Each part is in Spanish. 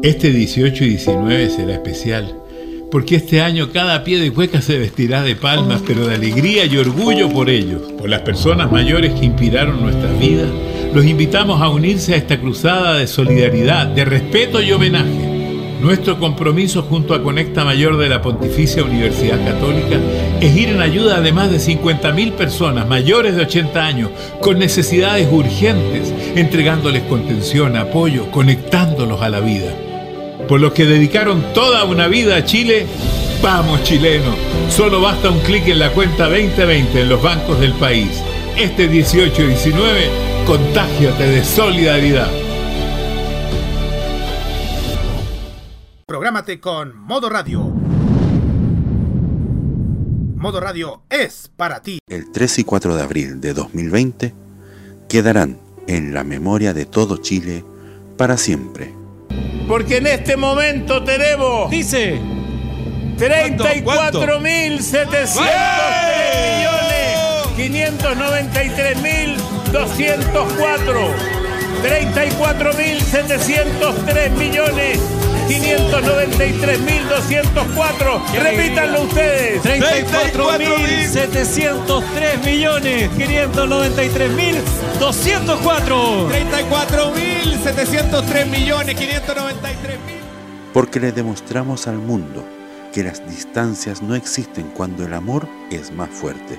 Este 18 y 19 será especial, porque este año cada pie de cueca se vestirá de palmas, pero de alegría y orgullo por ellos, por las personas mayores que inspiraron nuestras vidas. Los invitamos a unirse a esta cruzada de solidaridad, de respeto y homenaje. Nuestro compromiso junto a Conecta Mayor de la Pontificia Universidad Católica es ir en ayuda de más de 50.000 personas mayores de 80 años con necesidades urgentes, entregándoles contención, apoyo, conectándolos a la vida. Por los que dedicaron toda una vida a Chile, vamos chilenos, solo basta un clic en la cuenta 2020 en los bancos del país. Este 18 y 19, contágiate de solidaridad. Prográmate con Modo Radio. Modo Radio es para ti. El 3 y 4 de abril de 2020 quedarán en la memoria de todo Chile para siempre. Porque en este momento tenemos. Dice. 34.703 millones 593.204 34.703 millones 593.204 Repítanlo ustedes. 34.703 millones 593.204 34.703 millones 593 Porque le demostramos al mundo que las distancias no existen cuando el amor es más fuerte.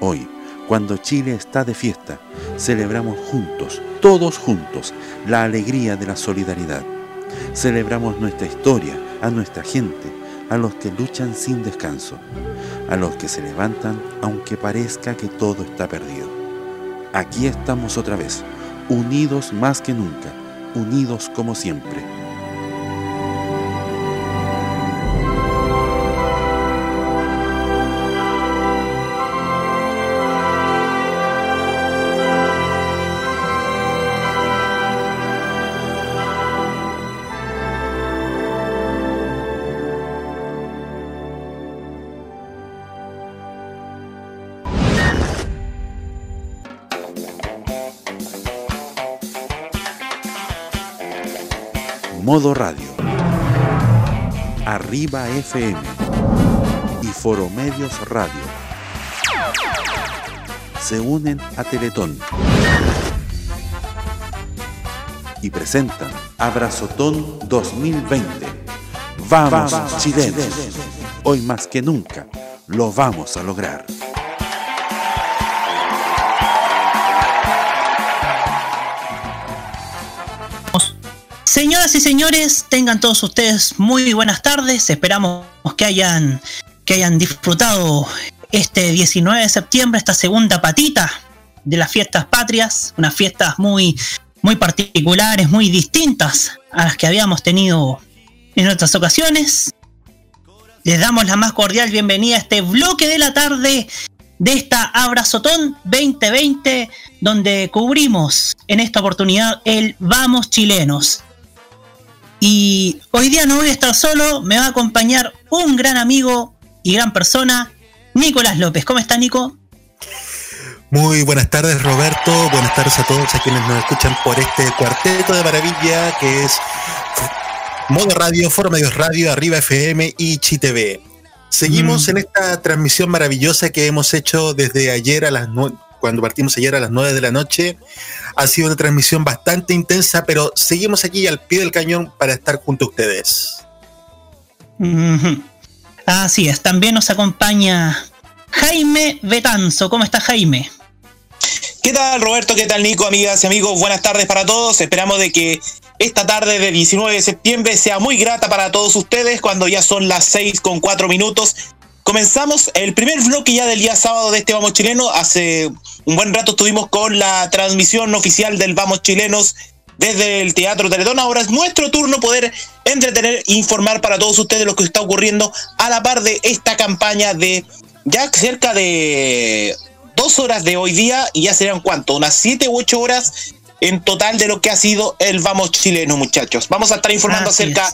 Hoy, cuando Chile está de fiesta, celebramos juntos, todos juntos, la alegría de la solidaridad. Celebramos nuestra historia, a nuestra gente, a los que luchan sin descanso, a los que se levantan aunque parezca que todo está perdido. Aquí estamos otra vez, unidos más que nunca, unidos como siempre. Radio, Arriba FM y Foromedios Radio. Se unen a Teletón. Y presentan Abrazotón 2020. Vamos, chilenos, hoy más que nunca lo vamos a lograr. Señoras y señores, tengan todos ustedes muy buenas tardes. Esperamos que hayan, que hayan disfrutado este 19 de septiembre, esta segunda patita de las fiestas patrias, unas fiestas muy, muy particulares, muy distintas a las que habíamos tenido en otras ocasiones. Les damos la más cordial bienvenida a este bloque de la tarde de esta Abrazotón 2020, donde cubrimos en esta oportunidad el Vamos Chilenos. Y hoy día no voy a estar solo, me va a acompañar un gran amigo y gran persona, Nicolás López. ¿Cómo está, Nico? Muy buenas tardes, Roberto. Buenas tardes a todos a quienes nos escuchan por este cuarteto de maravilla que es Modo Radio, Foro Medios Radio, Arriba FM y ChiTV. Seguimos Mm. en esta transmisión maravillosa que hemos hecho desde ayer a las cuando partimos ayer a las 9 de la noche. Ha sido una transmisión bastante intensa, pero seguimos aquí al pie del cañón para estar junto a ustedes. Así es, también nos acompaña Jaime Betanzo. ¿Cómo está Jaime? ¿Qué tal Roberto? ¿Qué tal Nico? Amigas y amigos, buenas tardes para todos. Esperamos de que esta tarde de 19 de septiembre sea muy grata para todos ustedes cuando ya son las 6 con 4 minutos. Comenzamos el primer bloque ya del día sábado de este Vamos Chileno. Hace un buen rato estuvimos con la transmisión oficial del Vamos Chilenos desde el Teatro Teletón. Ahora es nuestro turno poder entretener e informar para todos ustedes lo que está ocurriendo a la par de esta campaña de ya cerca de dos horas de hoy día y ya serían cuánto, unas siete u ocho horas en total de lo que ha sido el Vamos Chileno, muchachos. Vamos a estar informando acerca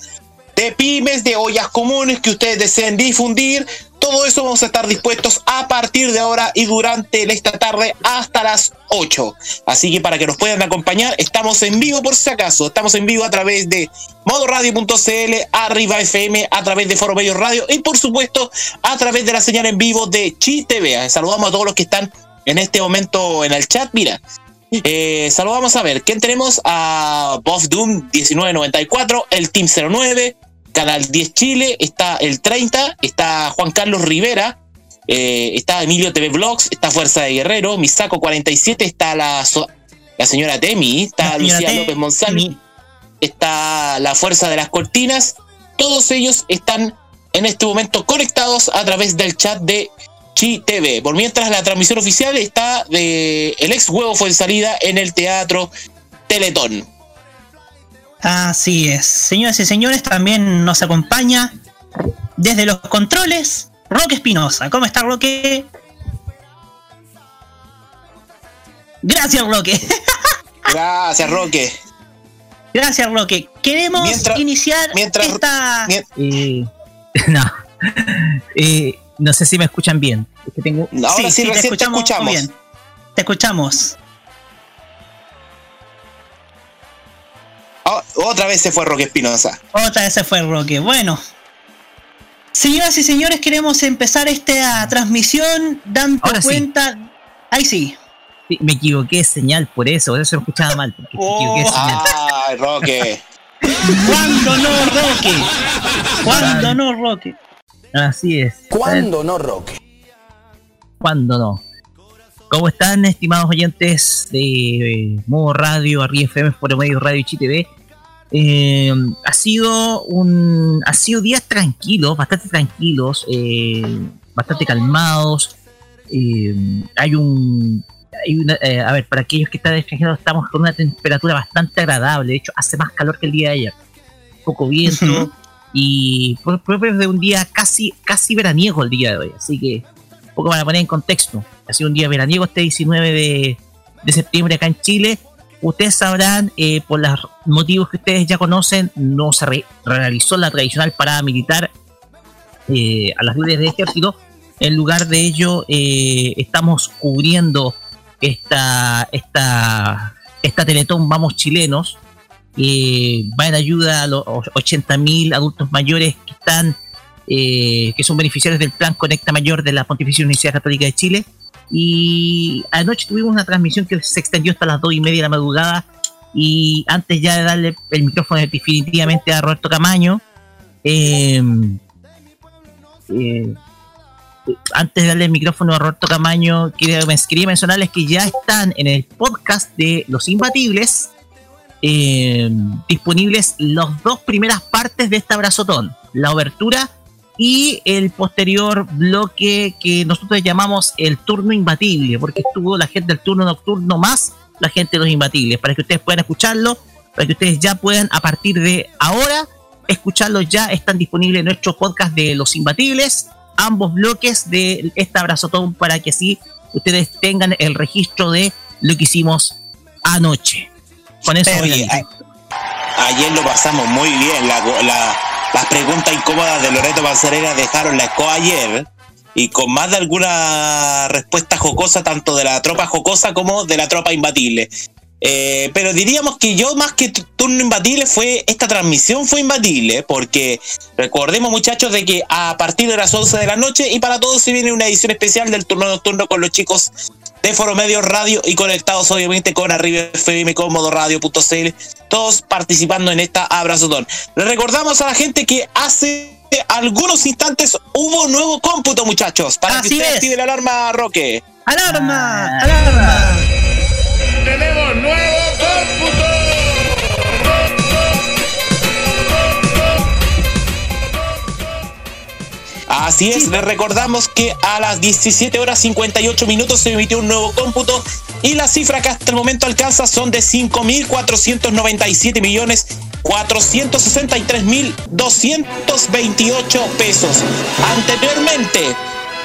de pymes, de ollas comunes que ustedes deseen difundir, todo eso vamos a estar dispuestos a partir de ahora y durante esta tarde hasta las 8. Así que para que nos puedan acompañar, estamos en vivo por si acaso. Estamos en vivo a través de modoradio.cl, arriba FM, a través de Foro Medio Radio y por supuesto a través de la señal en vivo de Chi TV. Saludamos a todos los que están en este momento en el chat. Mira, eh, saludamos a ver, ¿quién tenemos? A Boss Doom 1994, el Team 09, Canal 10 Chile, está el 30, está Juan Carlos Rivera, eh, está Emilio TV Vlogs, está Fuerza de Guerrero, Misaco 47, está la, la señora Temi, está Lucía López Monsalvi, está la Fuerza de las Cortinas, todos ellos están en este momento conectados a través del chat de Chi TV. Por mientras la transmisión oficial está de el ex huevo fue en salida en el teatro Teletón. Así es. Señoras y señores, también nos acompaña desde los controles Roque Espinosa. ¿Cómo está Roque? Gracias, Roque. Gracias, Roque. Gracias, Roque. Queremos iniciar mientras, esta... Eh, no. Eh, no sé si me escuchan bien. tengo... Ahora sí, te escuchamos. Bien. Te escuchamos. Oh, otra vez se fue Roque Espinosa. Otra vez se fue Roque. Bueno. Señoras y señores, queremos empezar esta transmisión dando cuenta. Ahí sí. Me equivoqué señal por eso, por eso lo escuchaba mal. Porque oh, Ay, Roque. ¿Cuándo no, Roque? ¿Cuándo no, Roque? Así es. ¿Cuándo no, Roque? ¿Cuándo no? ¿Cómo están, estimados oyentes de Modo Radio, Arriba FM, Foro Medio Radio y TV? Eh, ha sido un ha sido días tranquilos, bastante tranquilos, eh, bastante calmados. Eh, hay un hay una, a ver, para aquellos que están extranjeros estamos con una temperatura bastante agradable. De hecho, hace más calor que el día de ayer. Poco viento y propio de un día casi casi veraniego el día de hoy. Así que un poco para poner en contexto. Ha sido un día veraniego este 19 de, septiembre acá en Chile. Ustedes sabrán, eh, por los motivos que ustedes ya conocen, no se realizó la tradicional parada militar eh, a las líderes de ejército. En lugar de ello, eh, estamos cubriendo esta, esta, esta Teletón Vamos Chilenos, va en ayuda a los 80.000 adultos mayores que están que son beneficiarios del plan Conecta Mayor de la Pontificia Universidad Católica de Chile. Y anoche tuvimos una transmisión que se extendió hasta las dos y media de la madrugada. Y antes ya de darle el micrófono definitivamente a Roberto Camaño, em, eh, antes de darle el micrófono a Roberto Camaño, quería, quería mencionarles que ya están en el podcast de Los Imbatibles em, disponibles las dos primeras partes de este abrazotón. La obertura y el posterior bloque que nosotros llamamos el turno imbatible, porque estuvo la gente del turno nocturno más la gente de los imbatibles, para que ustedes puedan escucharlo, para que ustedes ya puedan a partir de ahora escucharlo ya están disponibles en nuestro podcast de los imbatibles, ambos bloques de este abrazotón para que así ustedes tengan el registro de lo que hicimos anoche. Con eso ayer lo pasamos muy bien, la, la las preguntas incómodas de Loreto Panzerera dejaron la escoba ayer y con más de alguna respuesta jocosa, tanto de la tropa jocosa como de la tropa imbatible. Eh, pero diríamos que yo más que turno imbatible fue, esta transmisión fue imbatible, porque recordemos muchachos de que a partir de las 11 de la noche y para todos se viene una edición especial del turno nocturno con los chicos de Foro Medio Radio y conectados obviamente con Arriba FM, con Radio.cl, todos participando en esta abrazotón. Le recordamos a la gente que hace algunos instantes hubo nuevo cómputo, muchachos, para que usted active la alarma, Roque. ¡Alarma! ¡Alarma! ¡Tenemos nuevo cómputo! Así es, les recordamos que a las 17 horas 58 minutos se emitió un nuevo cómputo y la cifra que hasta el momento alcanza son de 5.497 millones 463.228 pesos. Anteriormente,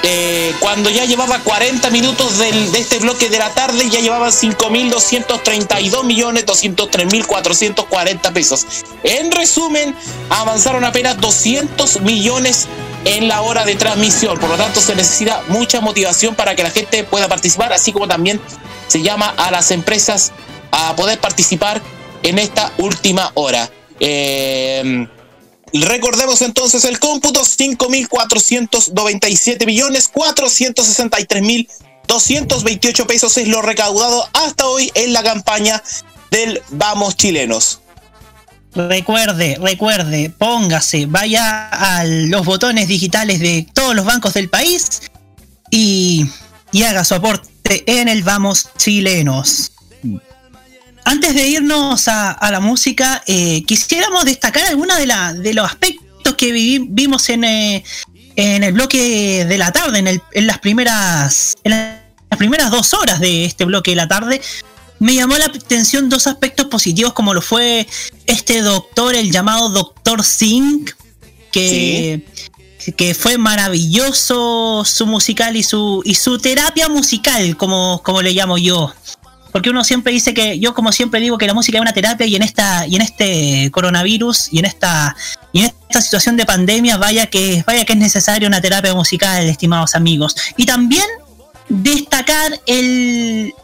eh, cuando ya llevaba 40 minutos del- de este bloque de la tarde, ya llevaban 5.232 millones 203.440 pesos. En resumen, avanzaron apenas 200 millones en la hora de transmisión. Por lo tanto, se necesita mucha motivación para que la gente pueda participar, así como también se llama a las empresas a poder participar en esta última hora. Eh, Recordemos entonces el cómputo, 5.497 millones 463 mil 228 pesos es lo recaudado hasta hoy en la campaña del Vamos Chilenos. Recuerde, recuerde, póngase, vaya a los botones digitales de todos los bancos del país y, y haga su aporte en el Vamos Chilenos. Antes de irnos a, a la música, eh, quisiéramos destacar algunos de, la- de los aspectos que vivi- vimos en, eh, en el bloque de la tarde, en, el- en las primeras en las primeras dos horas de este bloque de la tarde. Me llamó la atención dos aspectos positivos, como lo fue este doctor, el llamado Doctor Singh, que, que fue maravilloso su musical y su, y su terapia musical, como, como le llamo yo. Porque uno siempre dice que, yo como siempre digo que la música es una terapia y en esta, y en este coronavirus y en esta, y en esta situación de pandemia, vaya que, vaya que es necesaria una terapia musical, estimados amigos. Y también destacar el,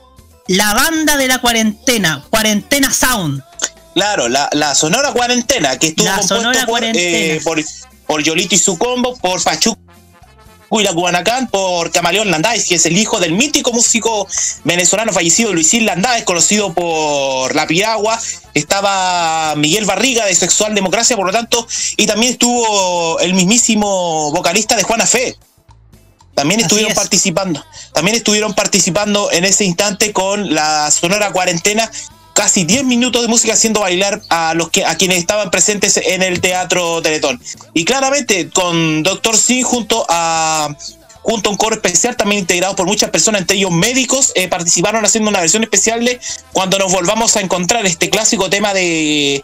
la banda de la cuarentena, Cuarentena Sound. Claro, la, la Sonora Cuarentena, que estuvo La compuesto Sonora por, eh, por, por Yolito y su combo, por Pachuco y la Guanacán, por Camaleón Landáez, que es el hijo del mítico músico venezolano fallecido Luisín Landáez, conocido por La Piragua. Estaba Miguel Barriga de Sexual Democracia, por lo tanto, y también estuvo el mismísimo vocalista de Juana Fe. También estuvieron es. participando. También estuvieron participando en ese instante con la Sonora Cuarentena. Casi 10 minutos de música haciendo bailar a los que a quienes estaban presentes en el Teatro Teletón. Y claramente con Doctor C junto a junto a un coro especial también integrado por muchas personas, entre ellos médicos, eh, participaron haciendo una versión especial de Cuando nos volvamos a encontrar este clásico tema de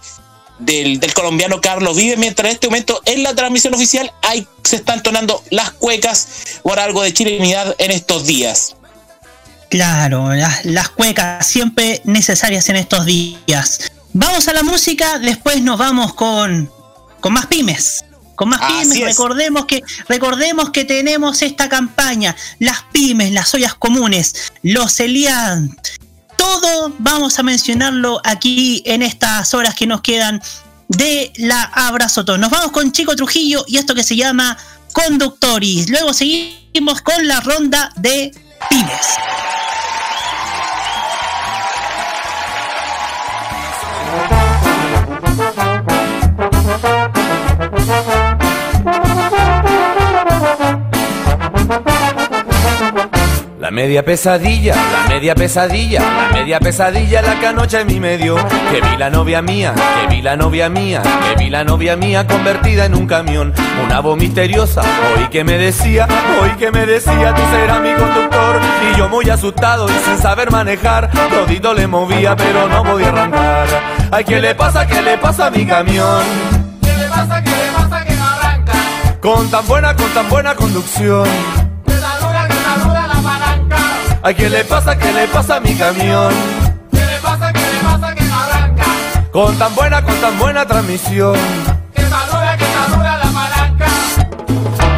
del, del colombiano Carlos Vive, mientras en este momento en la transmisión oficial hay, se están tonando las cuecas por algo de chilenidad en estos días. Claro, las, las cuecas siempre necesarias en estos días. Vamos a la música, después nos vamos con, con más pymes. Con más Así pymes, es. recordemos que, recordemos que tenemos esta campaña, las pymes, las ollas comunes, los Elian, todo vamos a mencionarlo aquí en estas horas que nos quedan de la Abrazotón. Nos vamos con Chico Trujillo y esto que se llama Conductoris. Luego seguimos con la ronda de pymes. La media pesadilla, la media pesadilla, la media pesadilla la que anoche en mi medio. Que vi la novia mía, que vi la novia mía, que vi la novia mía convertida en un camión. Una voz misteriosa, hoy que me decía, hoy que me decía, tú serás mi conductor. Y yo muy asustado y sin saber manejar, todito le movía pero no podía arrancar. Ay, ¿qué le pasa, qué le pasa a mi camión? ¿Qué le pasa, qué le pasa que no arranca? Con tan buena, con tan buena conducción. Ay, ¿qué le pasa, qué le pasa a mi camión? ¿Qué le pasa, qué le pasa que no arranca? Con tan buena, con tan buena transmisión. Que saluda, que saluda la palanca.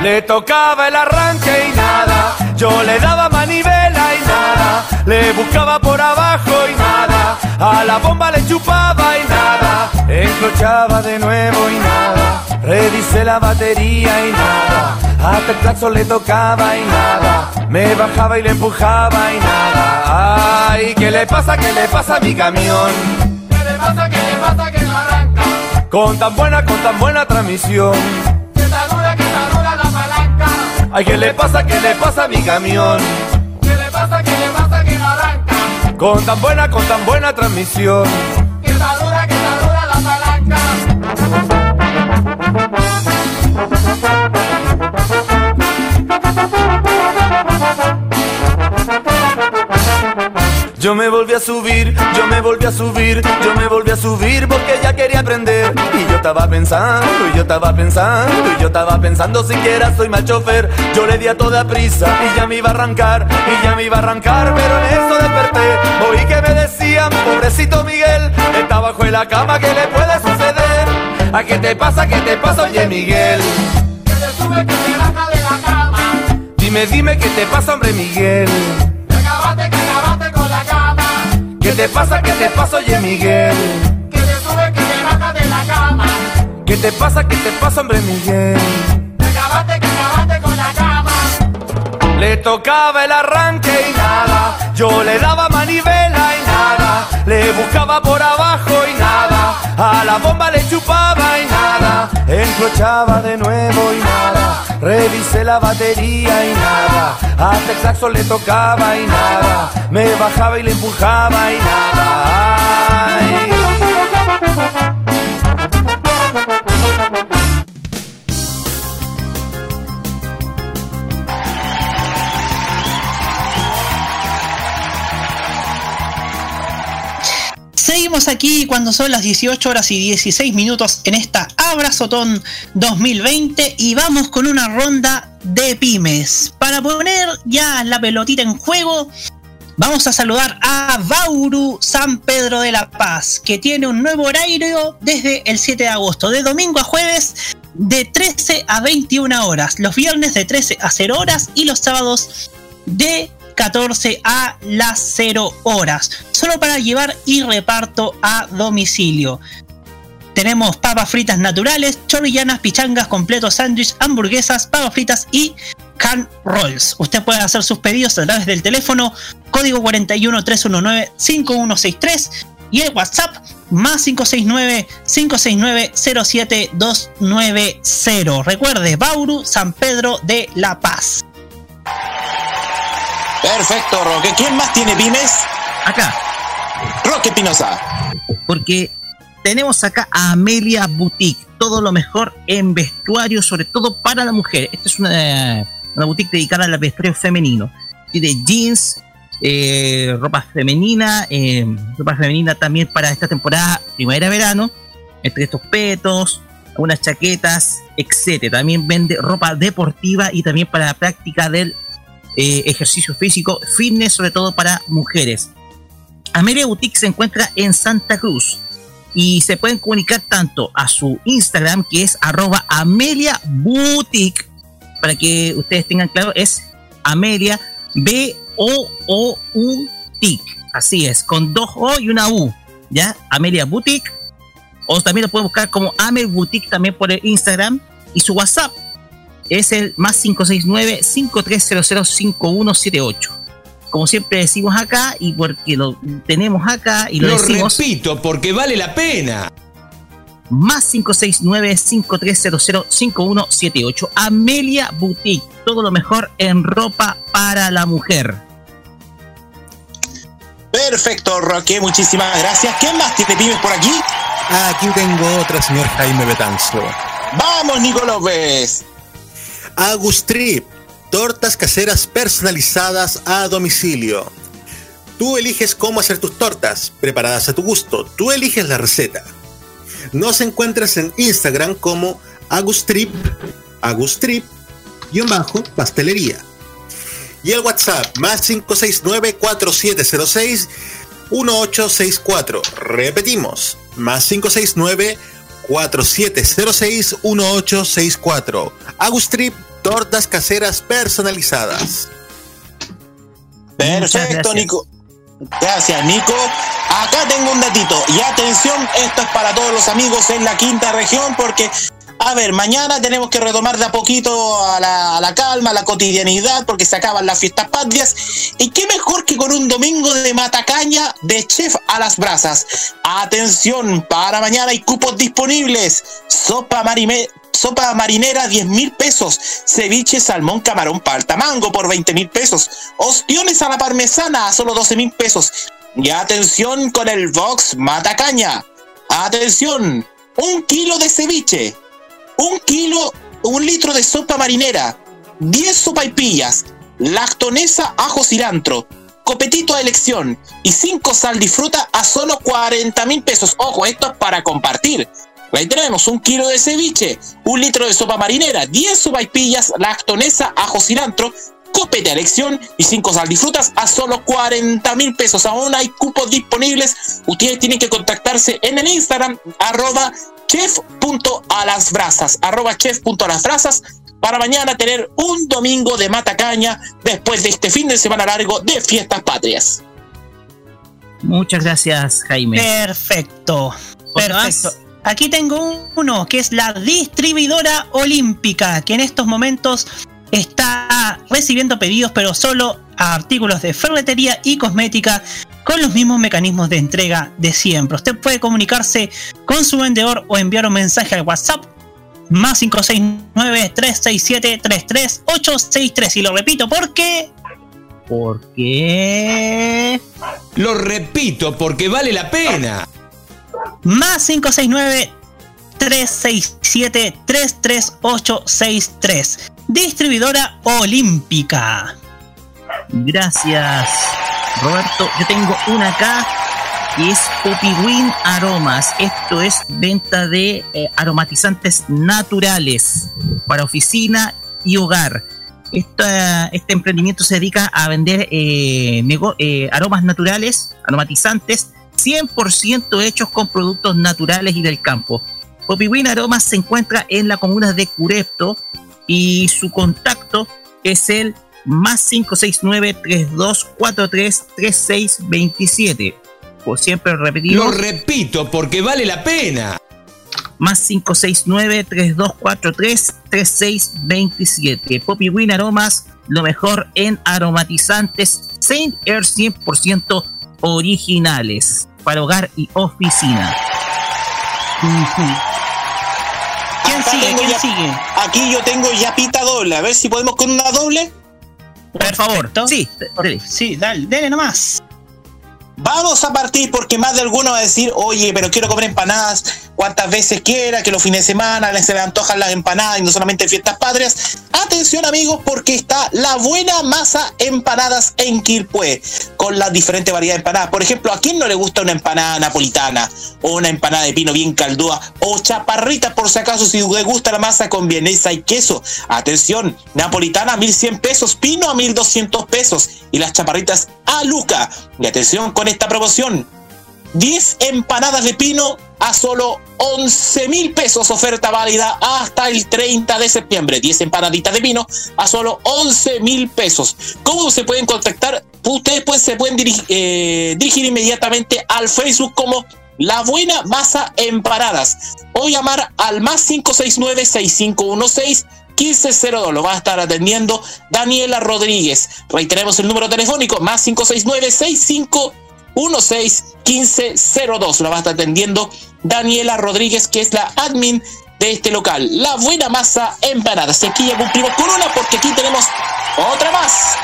Le tocaba el arranque y nada. Yo le daba manivela y nada. Le buscaba por abajo y nada. A la bomba le chupaba y nada. Encrochaba de nuevo y nada. Revisé la batería y nada. Hasta el le tocaba y nada. Me bajaba y le empujaba y nada. Ay, ¿qué le pasa, qué le pasa a mi camión? ¿Qué le pasa, qué le pasa que no arranca? Con tan buena, con tan buena transmisión. Que saluda, que saluda la palanca. Ay, ¿qué le pasa, qué le pasa a mi camión? ¿Qué le pasa, qué le pasa? Con tan buena, con tan buena transmisión. Que saluda, que saluda la palanca. Yo me volví a subir, yo me volví a subir, yo me volví a subir porque ya quería aprender. Y yo estaba pensando, y yo estaba pensando, y yo estaba pensando siquiera soy mal chofer. Yo le di a toda prisa y ya me iba a arrancar, y ya me iba a arrancar, pero en eso desperté. Oí que me decían, pobrecito Miguel, está bajo en la cama, ¿qué le puede suceder? ¿A qué te pasa, qué te pasa, oye Miguel? Que te sube, que te baja de la cama. Dime, dime, ¿qué te pasa, hombre Miguel? Que acabaste, que te pasa, qué te pasa, oye Miguel? Que te sube, que te baja de la cama. ¿Qué te pasa, qué te pasa, hombre Miguel? Que acabaste, que acabaste con la cama. Le tocaba el arranque y nada, yo le daba manivela y nada, le buscaba por abajo y nada, a la bomba le chupaba encrochaba de nuevo y nada, revisé la batería y nada, hasta el le tocaba y nada, me bajaba y le empujaba y nada. Aquí cuando son las 18 horas y 16 minutos en esta Abrazotón 2020 y vamos con una ronda de pymes. Para poner ya la pelotita en juego, vamos a saludar a Bauru San Pedro de la Paz, que tiene un nuevo horario desde el 7 de agosto, de domingo a jueves de 13 a 21 horas, los viernes de 13 a 0 horas y los sábados de 14 a las 0 horas, solo para llevar y reparto a domicilio. Tenemos papas fritas naturales, chorrillanas, pichangas, completos, sándwich, hamburguesas, papas fritas y can rolls. Usted puede hacer sus pedidos a través del teléfono código 41 319 5163 y el WhatsApp más 569 569 07290. Recuerde, Bauru, San Pedro de La Paz. Perfecto, Roque. ¿Quién más tiene pymes? Acá, Roque Pinoza. porque tenemos acá a Amelia Boutique, todo lo mejor en vestuario, sobre todo para la mujer. Esta es una, una boutique dedicada al vestuario femenino. Tiene jeans, eh, ropa femenina, eh, ropa femenina también para esta temporada primavera-verano, entre estos petos, unas chaquetas, etcétera. También vende ropa deportiva y también para la práctica del eh, ejercicio físico, fitness, sobre todo para mujeres. Amelia Boutique se encuentra en Santa Cruz y se pueden comunicar tanto a su Instagram que es arroba Amelia Boutique. Para que ustedes tengan claro es Amelia B O O U TIC así es con dos O y una U ya Amelia Boutique. O también lo pueden buscar como Amel Boutique también por el Instagram y su WhatsApp es el más 569-5300-5178. Como siempre decimos acá, y porque lo tenemos acá y lo, Lo decimos, repito, porque vale la pena. más 569-5300-5178. Amelia Boutique, todo lo mejor en ropa para la mujer. Perfecto, Roque. Muchísimas gracias. ¿Quién más tiene pymes por aquí? Aquí tengo otra, señor Jaime Betanzo. Vamos, Nico López. Agustrip, tortas caseras personalizadas a domicilio. Tú eliges cómo hacer tus tortas, preparadas a tu gusto. Tú eliges la receta. Nos encuentras en Instagram como Agustrip, Agustrip, guion bajo, pastelería. Y el WhatsApp, más 569-4706-1864. Repetimos, más 569-4706-1864. Agustrip, tortas caseras personalizadas. Perfecto. Nico. Gracias, Nico. Acá tengo un datito. Y atención, esto es para todos los amigos en la quinta región, porque, a ver, mañana tenemos que retomar de a poquito a la, calma, a la cotidianidad, porque se acaban las fiestas patrias. Y qué mejor que con un domingo de matacaña de chef a las brasas. Atención, para mañana hay cupos disponibles. Sopa marime. Sopa marinera 10 mil pesos. Ceviche salmón camarón palta mango por 20 mil pesos. Ostiones a la parmesana a solo 12 mil pesos. Y atención con el Vox Matacaña. Atención, un kilo de ceviche. Un kilo, un litro de sopa marinera. 10 sopaipillas. Lactonesa ajo cilantro. copetito a elección y 5 sal disfruta a solo 40 mil pesos. Ojo, esto es para compartir. Ahí tenemos un kilo de ceviche, un litro de sopa marinera, 10 sopaipillas, lactonesa, ajo cilantro, copete a elección y 5 sal disfrutas a solo 40 mil pesos. Aún hay cupos disponibles. Ustedes tienen que contactarse en el Instagram arroba chef.alasbrasas arroba chef.alasbrasas para mañana tener un domingo de matacaña después de este fin de semana largo de fiestas patrias. Muchas gracias, Jaime. Perfecto. Perfecto. Aquí tengo uno que es la distribuidora olímpica, que en estos momentos está recibiendo pedidos, pero solo a artículos de ferretería y cosmética con los mismos mecanismos de entrega de siempre. Usted puede comunicarse con su vendedor o enviar un mensaje al WhatsApp más 569-367-33863. Y lo repito, porque... Porque... Lo repito, porque vale la pena. Más 569-367-33863. Distribuidora olímpica. Gracias, Roberto. Yo tengo una acá y es Poppy Aromas. Esto es venta de eh, aromatizantes naturales para oficina y hogar. Esta, este emprendimiento se dedica a vender eh, eh, aromas naturales, aromatizantes, 100% hechos con productos naturales y del campo. Poppy Aromas se encuentra en la comuna de Curepto y su contacto es el más 569-3243-3627 por siempre repetirlo. Lo repito porque vale la pena. Más 569-3243-3627. Poppy Win Aromas, lo mejor en aromatizantes Saint Air 100% originales para hogar y oficina. ¿Quién sigue? ¿Quién sigue? Aquí yo tengo ya pita doble. A ver si podemos con una doble. Por favor. Sí, sí, dale, dale nomás. Vamos a partir porque más de alguno va a decir, oye, pero quiero comer empanadas cuantas veces quiera, que los fines de semana se le antojan las empanadas y no solamente fiestas patrias. Atención amigos porque está la buena masa empanadas en Quilpué con las diferentes variedades de empanadas. Por ejemplo, ¿a quién no le gusta una empanada napolitana o una empanada de pino bien caldúa o chaparrita por si acaso si le gusta la masa con vienesa y queso? Atención, napolitana a 1100 pesos, pino a 1200 pesos y las chaparritas a Luca. Y atención con esta promoción. 10 empanadas de pino a solo 11 mil pesos, oferta válida hasta el 30 de septiembre. 10 empanaditas de pino a solo 11 mil pesos. ¿Cómo se pueden contactar? Ustedes pues, se pueden dirigir, eh, dirigir inmediatamente al Facebook como La Buena Masa Empanadas o llamar al más 569 6516 1502. Lo va a estar atendiendo Daniela Rodríguez. Reiteremos el número telefónico, más 569 6516 1502. Lo va a estar atendiendo Daniela Rodríguez, que es la admin de este local. La buena masa empanada. Si aquí ya cumplimos con una, porque aquí tenemos otra más.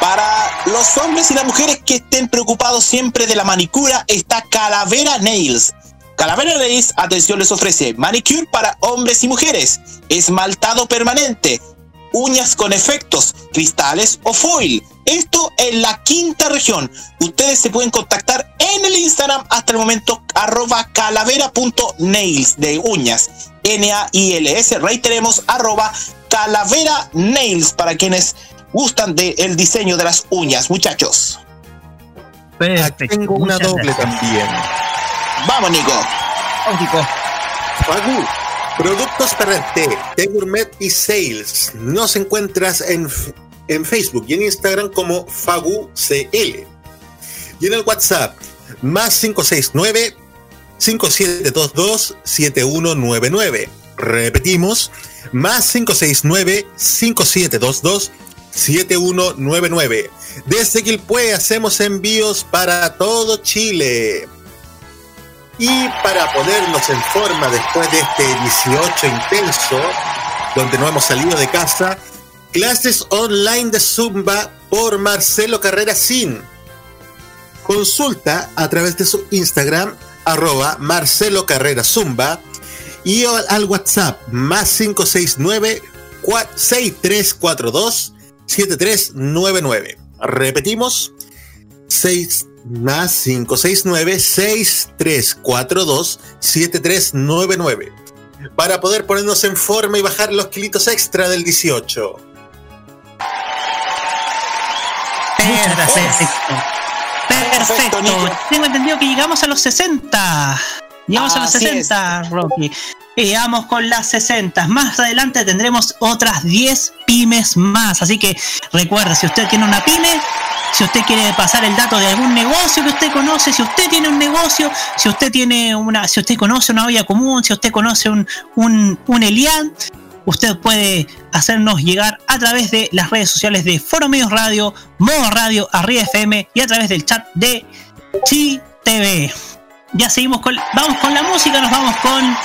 Para los hombres y las mujeres que estén preocupados siempre de la manicura, está Calavera Nails. Calavera Nails, atención, les ofrece manicure para hombres y mujeres, esmaltado permanente, uñas con efectos, cristales o foil. Esto en la quinta región. Ustedes se pueden contactar en el Instagram hasta el momento arroba calavera.nails de uñas. N-A-I-L-S. Reiteremos arroba calavera nails para quienes gustan del diseño de las uñas, muchachos. Tengo una Muchas doble gracias. también. Vamos, Nico. Vamos, Nico. Fagu, productos para té, té gourmet y sales. Nos encuentras en, en Facebook y en Instagram como Fagu CL. Y en el WhatsApp, más 569 5722 7199. Repetimos, más 569 5722 7199. Desde Quilpué hacemos envíos para todo Chile. Y para ponernos en forma después de este 18 intenso, donde no hemos salido de casa, clases online de Zumba por Marcelo Carrera Sin. Consulta a través de su Instagram, arroba Marcelo Carrera Zumba, y al WhatsApp, más 569 6342 7399. Repetimos, 6 más 569 6342 7399 para poder ponernos en forma y bajar los kilitos extra del 18. Perfecto. Perfecto. Tengo entendido que llegamos a los 60. Llegamos a los Así 60, Rocky. Llegamos con las 60. Más adelante tendremos otras 10 pymes más. Así que recuerde, si usted tiene una pyme, si usted quiere pasar el dato de algún negocio que usted conoce, si usted tiene un negocio, si usted tiene una, si usted conoce una olla común, si usted conoce un, un, un Elian, usted puede hacernos llegar a través de las redes sociales de Foro Medios Radio, Modo Radio, Arriba FM y a través del chat de Chi TV. Ya seguimos con, vamos con la música, nos vamos con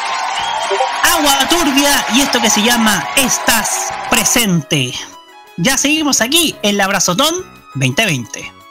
Agua Turbia y esto que se llama Estás Presente. Ya seguimos aquí en la Abrazotón 2020.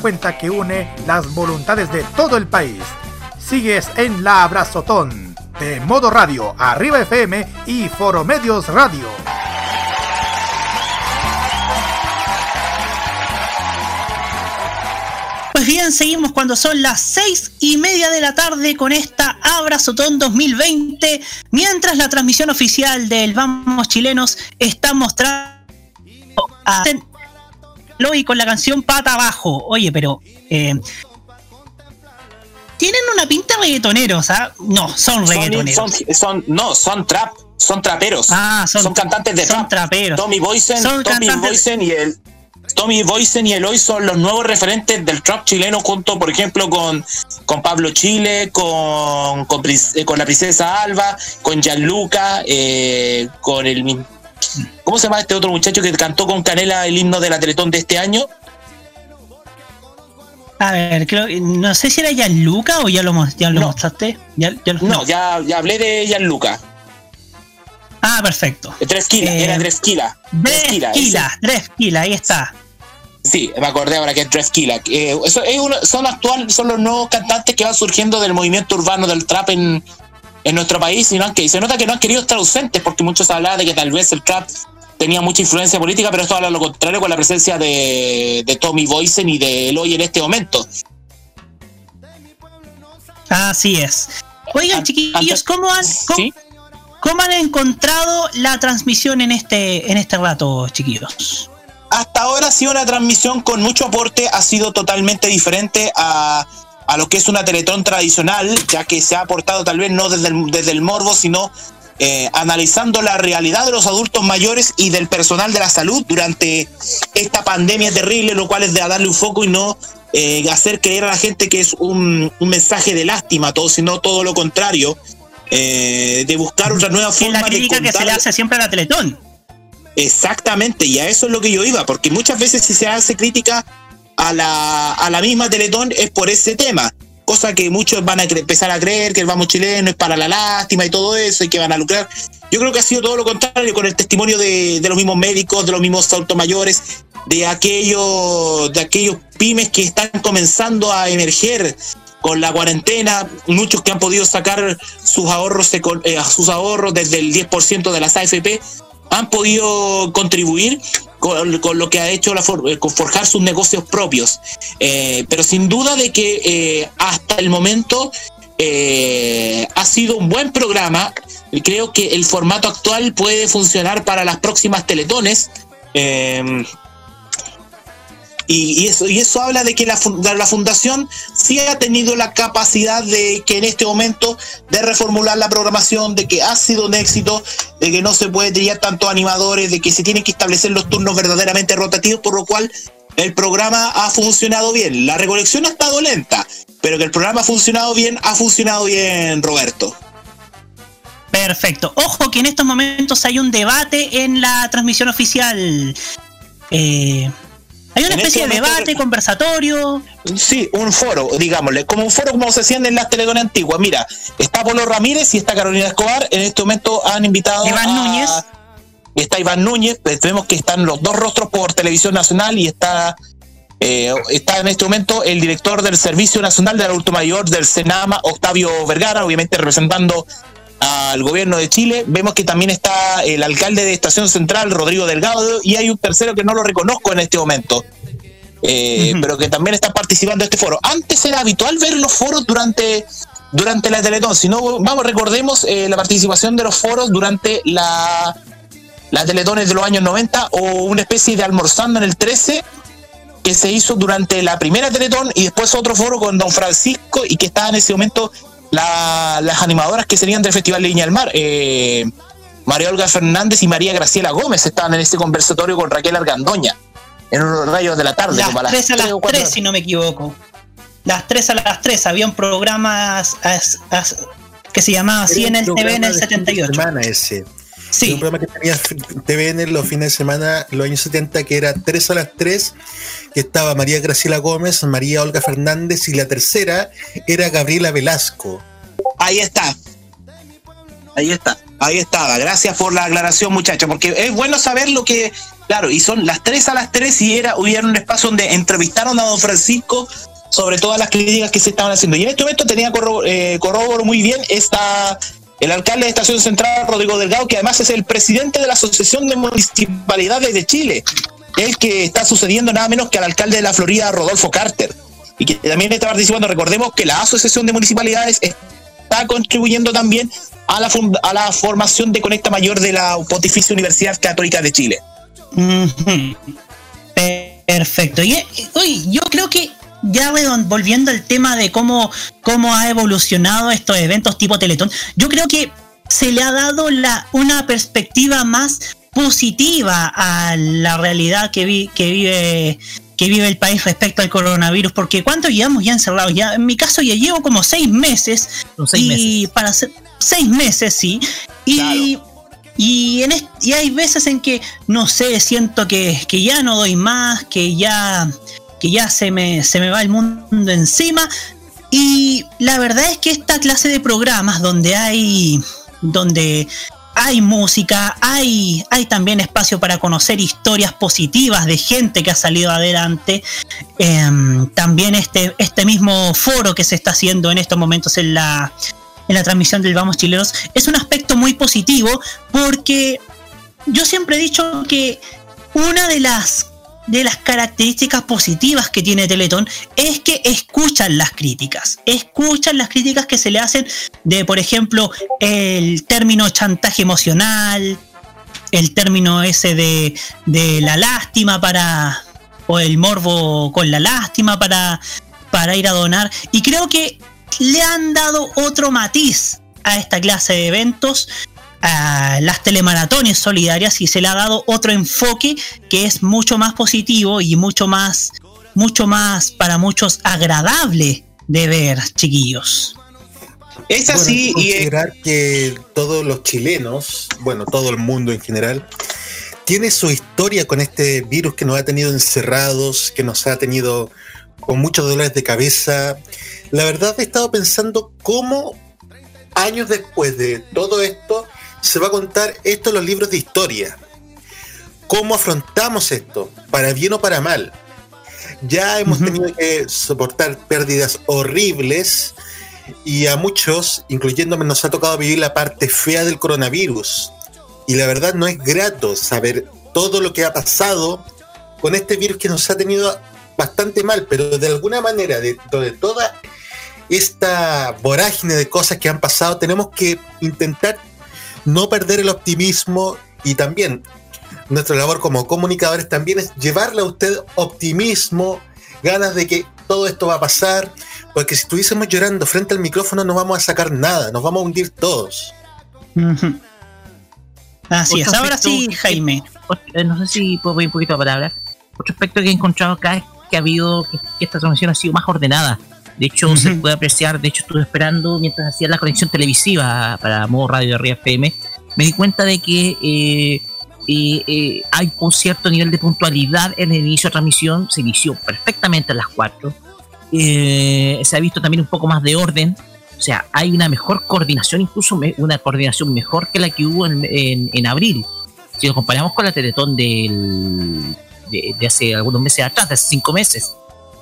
Cuenta que une las voluntades de todo el país. Sigues en la Abrazotón de Modo Radio, Arriba FM y Foro Medios Radio. Pues bien, seguimos cuando son las seis y media de la tarde con esta Abrazotón 2020, mientras la transmisión oficial del Vamos Chilenos está mostrando Loy con la canción Pata Abajo. Oye, pero eh, tienen una pinta reggaetoneros, ¿ah? No, son reggaetoneros. Son, son- no, son trap, son traperos. Ah, son, cantantes de son trap. traperos. Tommy Boysen, Tommy Boysen y el Tommy Boysen y Eloy son los nuevos referentes del trap chileno junto, por ejemplo, con, con Pablo Chile, con, con, eh, con la princesa Alba, con Gianluca, eh, con el ¿Cómo se llama este otro muchacho que cantó con Canela el himno de la Teletón de este año? A ver, creo, no sé si era ya Luca o ya lo, ya lo mostraste. Ya, ya lo- No, ya, ya hablé de Gianluca. Ah, perfecto. Dresquila, Eh, era Dresquila, Dresquila, ahí está. Sí, me acordé ahora que es Dresquila. Eh, eso es uno- son actual, son los nuevos cantantes que van surgiendo del movimiento urbano del trap en, en nuestro país y, no han, que- y se nota que no han querido estar ausentes porque muchos hablaban de que tal vez el trap tenía mucha influencia política, pero esto habla lo contrario con la presencia de, de Tommy Boysen y de Eloy en este momento. Así es. Oigan, chiquillos, ¿cómo han, cómo, cómo han encontrado la transmisión en este, en este rato, chiquillos? hasta ahora ha sido una transmisión con mucho aporte, ha sido totalmente diferente a, a lo que es una Teletón tradicional, ya que se ha aportado tal vez no desde el, desde el morbo, sino eh, analizando la realidad de los adultos mayores y del personal de la salud durante esta pandemia terrible, lo cual es de darle un foco y no eh, hacer creer a la gente que es un, un mensaje de lástima, todo, sino todo lo contrario, eh, de buscar otra nueva forma la de crítica que se le hace siempre a la Teletón. Exactamente, y a eso es lo que yo iba, porque muchas veces si se hace crítica a la, a la misma Teletón es por ese tema, cosa que muchos van a empezar a creer que el vamos chileno es para la lástima y todo eso y que van a lucrar. Yo creo que ha sido todo lo contrario con el testimonio de, de los mismos médicos, de los mismos adultos mayores, de aquellos, de aquellos pymes que están comenzando a emerger con la cuarentena, muchos que han podido sacar sus ahorros, eh, sus ahorros desde el 10% de las AFP, han podido contribuir con, con lo que ha hecho la for- eh, con forjar sus negocios propios. Eh, pero sin duda de que eh, hasta el momento eh, ha sido un buen programa. Creo que el formato actual puede funcionar para las próximas teletones. Y, eso, y eso habla de que la, la fundación sí ha tenido la capacidad de que en este momento de reformular la programación, de que ha sido un éxito, de que no se puede trillar tantos animadores, de que se tienen que establecer los turnos verdaderamente rotativos, por lo cual el programa ha funcionado bien. La recolección ha estado lenta, pero que el programa ha funcionado bien, ha funcionado bien, Roberto. Perfecto. Ojo que en estos momentos hay un debate en la transmisión oficial. Eh, hay una especie este de debate, conversatorio. Sí, un foro, digámosle, como un foro como se hacían en las teletones antiguas. Mira, está Polo Ramírez y está Carolina Escobar. En este momento han invitado Iván a- Núñez. Está Iván Núñez, pues vemos que están los dos rostros por Televisión Nacional y está, eh, está en este momento el director del Servicio Nacional del Adulto Mayor del Senama, Octavio Vergara, obviamente representando al gobierno de Chile. Vemos que también está el alcalde de Estación Central, Rodrigo Delgado, y hay un tercero que no lo reconozco en este momento. eh, pero que también está participando de este foro. Antes era habitual ver los foros durante, durante la Teletón. Si no, vamos, recordemos eh, la participación de los foros durante la, las Teletones de los años 90 o una especie de almorzando en el 13 que se hizo durante la primera Teletón y después otro foro con Don Francisco y que estaba en ese momento la- las animadoras que serían del Festival de Viña del Mar. eh, María Olga Fernández y María Graciela Gómez estaban en este conversatorio con Raquel Argandoña en unos rayos de la tarde. Las como a las 3 a las tres o cuatro 3, si no me equivoco. Las 3 a las 3. Había un programa as- as- as- que se llamaba así en el TV en el 78. semana ese. Sí. Un programa que tenía TVN los fines de semana, los años 70, que era 3 a las 3, que estaba María Graciela Gómez, María Olga Fernández, y la tercera era Gabriela Velasco. Ahí está. Ahí está. Ahí estaba. Gracias por la aclaración, muchachos, porque es bueno saber lo que Claro, y son las 3 a las 3 y era, hubiera un espacio donde entrevistaron a don Francisco sobre todas las críticas que se estaban haciendo. Y en este momento tenía corro- eh, corroboro muy bien está el alcalde de Estación Central, Rodrigo Delgado, que además es el presidente de la Asociación de Municipalidades de Chile. El que está sucediendo nada menos que al alcalde de la Florida, Rodolfo Carter. Y que también está participando. Recordemos que la Asociación de Municipalidades está contribuyendo también a la, formación de Conecta Mayor de la Pontificia Universidad Católica de Chile. Perfecto. Y, eh, uy, yo creo que ya volviendo al tema de cómo, cómo ha evolucionado estos eventos tipo Teletón, yo creo que se le ha dado la, una perspectiva más positiva a la realidad que, vi, que vive que vive el país respecto al coronavirus, porque ¿cuánto llevamos ya encerrados? Ya, en mi caso ya llevo como seis meses. seis y para hacer seis meses, sí. Y, y, en y hay veces en que, no sé, siento que, que ya no doy más, que ya, que ya se, me, se me va el mundo encima. Y la verdad es que esta clase de programas donde hay, donde hay música, hay, hay también espacio para conocer historias positivas de gente que ha salido adelante. Em, también este, este mismo foro que se está haciendo en estos momentos en la, en la transmisión del Vamos Chilenos es un aspecto muy positivo porque yo siempre he dicho que una de las de las características positivas que tiene Teletón es que escuchan las críticas, escuchan las críticas que se le hacen de, por ejemplo, el término chantaje emocional, el término ese de, de la lástima para, o el morbo con la lástima para, para ir a donar. Y creo que le han dado otro matiz a esta clase de eventos, a las telemaratones solidarias y se le ha dado otro enfoque que es mucho más positivo y mucho más, mucho más para muchos agradable de ver, chiquillos. Es así y considerar que todos los chilenos, bueno, todo el mundo en general, tiene su historia con este virus que nos ha tenido encerrados, que nos ha tenido con muchos dolores de cabeza. La verdad he estado pensando cómo años después de todo esto se va a contar esto en los libros de historia. ¿Cómo afrontamos esto? ¿Para bien o para mal? Ya hemos tenido que soportar pérdidas horribles y a muchos, incluyéndome, nos ha tocado vivir la parte fea del coronavirus. Y la verdad no es grato saber todo lo que ha pasado con este virus que nos ha tenido bastante mal, pero de alguna manera, de, de toda esta vorágine de cosas que han pasado, tenemos que intentar no perder el optimismo y también nuestra labor como comunicadores también es llevarle a usted optimismo, ganas de que todo esto va a pasar, porque si estuviésemos llorando frente al micrófono no vamos a sacar nada, nos vamos a hundir todos. Así es, ahora sí, Jaime. no sé si puedo pedir un poquito de palabra. Otro aspecto que he encontrado acá es que ha habido, que, que esta transmisión ha sido más ordenada. De hecho, se puede apreciar, de hecho estuve esperando mientras hacía la conexión televisiva para modo radio de Ría FM, me di cuenta de que eh, eh, eh, hay un cierto nivel de puntualidad en el inicio de transmisión, se inició perfectamente a las 4. Eh, se ha visto también un poco más de orden, o sea, hay una mejor coordinación, incluso me- una coordinación mejor que la que hubo en, en- en abril. Si lo comparamos con la Teletón del, de, de hace algunos meses atrás, de hace cinco meses,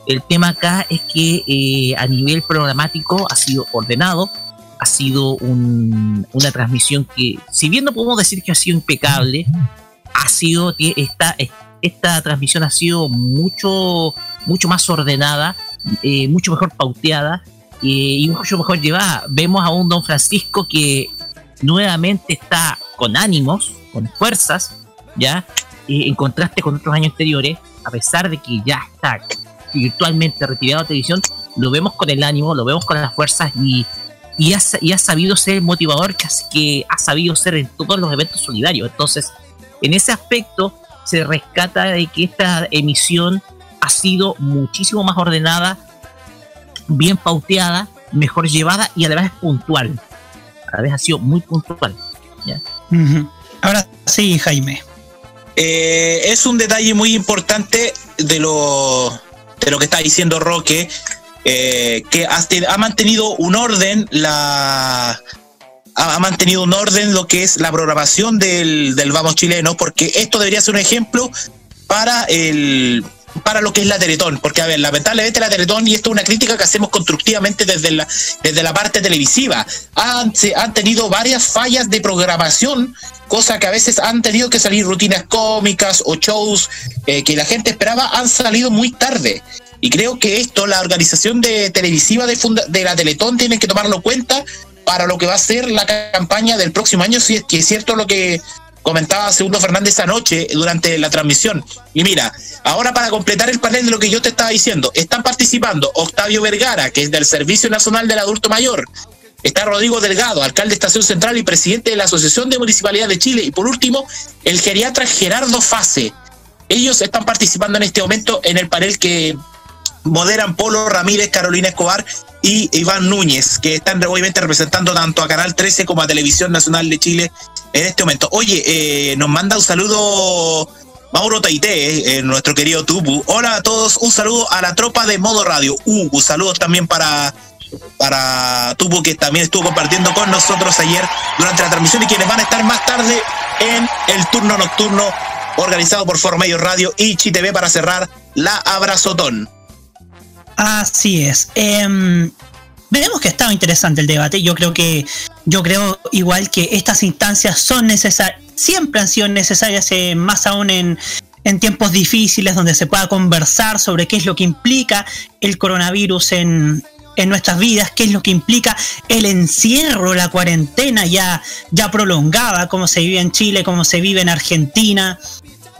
el tema acá es que eh, a nivel programático ha sido ordenado, ha sido un- una transmisión que, si bien no podemos decir que ha sido impecable, ha sido esta, esta transmisión ha sido mucho, mucho más ordenada, eh, mucho mejor pauteada eh, y mucho mejor llevada. Vemos a un Don Francisco que nuevamente está con ánimos, con fuerzas, ya, en contraste con otros años anteriores, a pesar de que ya está virtualmente retirado de televisión, lo vemos con el ánimo, lo vemos con las fuerzas y, y, ha, y ha sabido ser el motivador que, has- que ha sabido ser en todos los eventos solidarios. Entonces, en ese aspecto se rescata de que esta emisión ha sido muchísimo más ordenada, bien pauteada, mejor llevada y además es puntual. A la vez ha sido muy puntual. Ahora sí, Jaime. Eh, es un detalle muy importante de lo, lo que está diciendo Roque, eh, que ha, mantenido un orden, la, ha mantenido un orden lo que es la programación del, del Vamos Chileno, porque esto debería ser un ejemplo para el para lo que es la Teletón, porque a ver, lamentablemente la Teletón, y esto es una crítica que hacemos constructivamente desde la, desde la parte televisiva, han, se- han tenido varias fallas de programación, cosa que a veces han tenido que salir rutinas cómicas o shows eh, que la gente esperaba, han salido muy tarde. Y creo que esto, la organización de televisiva de, funda- de la Teletón, tiene que tomarlo en cuenta para lo que va a ser la campaña del próximo año, si es que es cierto lo que comentaba Segundo Fernández anoche durante la transmisión. Y mira, ahora para completar el panel de lo que yo te estaba diciendo, están participando Octavio Vergara, que es del Servicio Nacional del Adulto Mayor, está Rodrigo Delgado, alcalde de Estación Central y presidente de la Asociación de Municipalidad de Chile, y por último, el geriatra Gerardo Fase. Ellos están participando en este momento en el panel que moderan Polo Ramírez, Carolina Escobar y Iván Núñez, que están obviamente representando tanto a Canal 13 como a Televisión Nacional de Chile en este momento. Oye, eh, nos manda un saludo Mauro Taité, eh, nuestro querido Tupu. Hola a todos, un saludo a la tropa de Modo Radio. Uh, saludos también para para Tupu que también estuvo compartiendo con nosotros ayer durante la transmisión y quienes van a estar más tarde en el turno nocturno organizado por Foro Medio Radio y ChiTV para cerrar la Abrazotón. Así es. Em, veremos que ha estado interesante el debate. Yo creo que, yo creo igual que estas instancias son necesarias, siempre han sido necesarias, eh, más aún en, tiempos difíciles donde se pueda conversar sobre qué es lo que implica el coronavirus en, en nuestras vidas, qué es lo que implica el encierro, la cuarentena ya, ya prolongada, como se vive en Chile, como se vive en Argentina,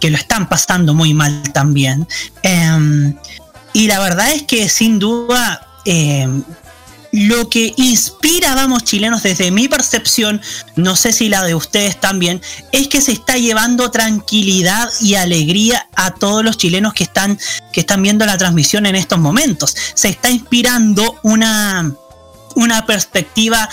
que lo están pasando muy mal también. Em, y la verdad es que sin duda eh, lo que inspira Vamos Chilenos desde mi percepción, no sé si la de ustedes también, es que se está llevando tranquilidad y alegría a todos los chilenos que están, que están viendo la transmisión en estos momentos. Se está inspirando una, una perspectiva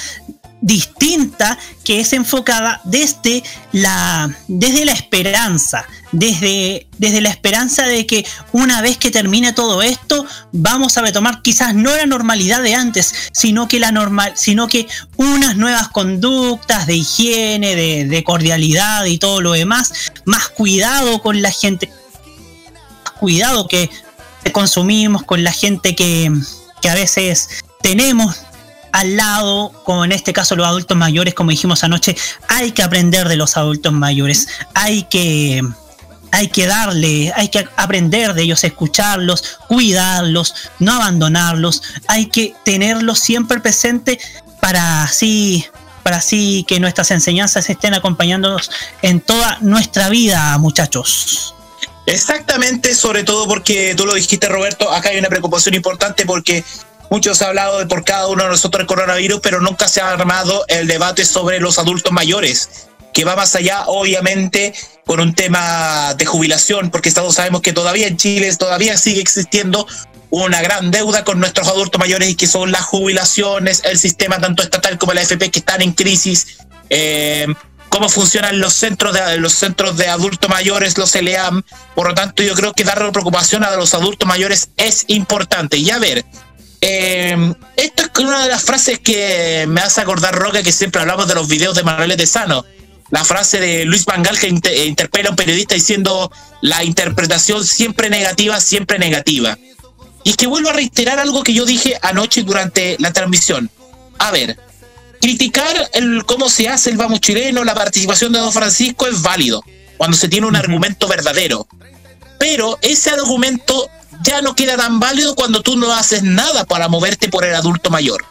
distinta que es enfocada desde la, desde la esperanza, desde, desde la esperanza de que una vez que termine todo esto, vamos a retomar quizás no la normalidad de antes, sino que la normal, sino que unas nuevas conductas de higiene, de, cordialidad y todo lo demás, más cuidado con la gente, más cuidado que consumimos con la gente que a veces tenemos al lado, como en este caso los adultos mayores, como dijimos anoche, hay que aprender de los adultos mayores, hay que, hay que darle, hay que aprender de ellos, escucharlos, cuidarlos, no abandonarlos, hay que tenerlos siempre presente para así, para así que nuestras enseñanzas estén acompañándonos en toda nuestra vida, muchachos. Exactamente, sobre todo porque tú lo dijiste, Roberto, acá hay una preocupación importante porque muchos han hablado de por cada uno de nosotros el coronavirus, pero nunca se ha armado el debate sobre los adultos mayores, que va más allá, obviamente, con un tema de jubilación, porque todos sabemos que todavía en Chile todavía sigue existiendo una gran deuda con nuestros adultos mayores y que son las jubilaciones, el sistema tanto estatal como la AFP que están en crisis. Eh, cómo funcionan los centros de los centros de adultos mayores, los LEAM. Por lo tanto, yo creo que darle preocupación a los adultos mayores es importante. Y a ver, eh, esto es una de las frases que me hace acordar, Roca, que siempre hablamos de los videos de Manuel de Sano. La frase de Luis Vangal que inter- interpela a un periodista diciendo la interpretación siempre negativa, siempre negativa. Y es que vuelvo a reiterar algo que yo dije anoche durante la transmisión. A ver, criticar el cómo se hace el vamos chileno, la participación de Don Francisco es válido cuando se tiene un argumento verdadero. Pero ese argumento ya no queda tan válido cuando tú no haces nada para moverte por el adulto mayor.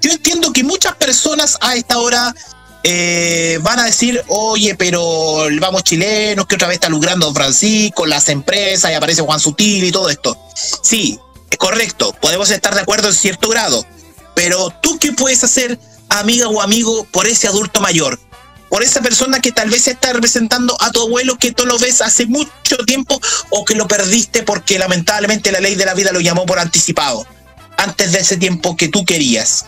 Yo entiendo que muchas personas a esta hora eh, van a decir, oye, pero vamos chilenos, que otra vez está lucrando Don Francisco, las empresas, y aparece Juan Sutil y todo esto. Sí, es correcto, podemos estar de acuerdo en cierto grado, pero tú qué puedes hacer, amiga o amigo, por ese adulto mayor, por esa persona que tal vez está representando a tu abuelo que tú lo ves hace mucho tiempo o que lo perdiste porque lamentablemente la ley de la vida lo llamó por anticipado, antes de ese tiempo que tú querías.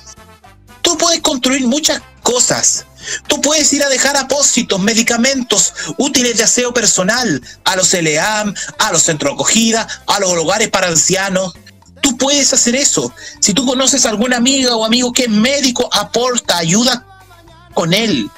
Tú puedes construir muchas cosas. Tú puedes ir a dejar apósitos, medicamentos, útiles de aseo personal, a los LEAM, a los centros de acogida, a los hogares para ancianos. Tú puedes hacer eso. Si tú conoces a alguna amiga o amigo que es médico, aporta, ayuda con él.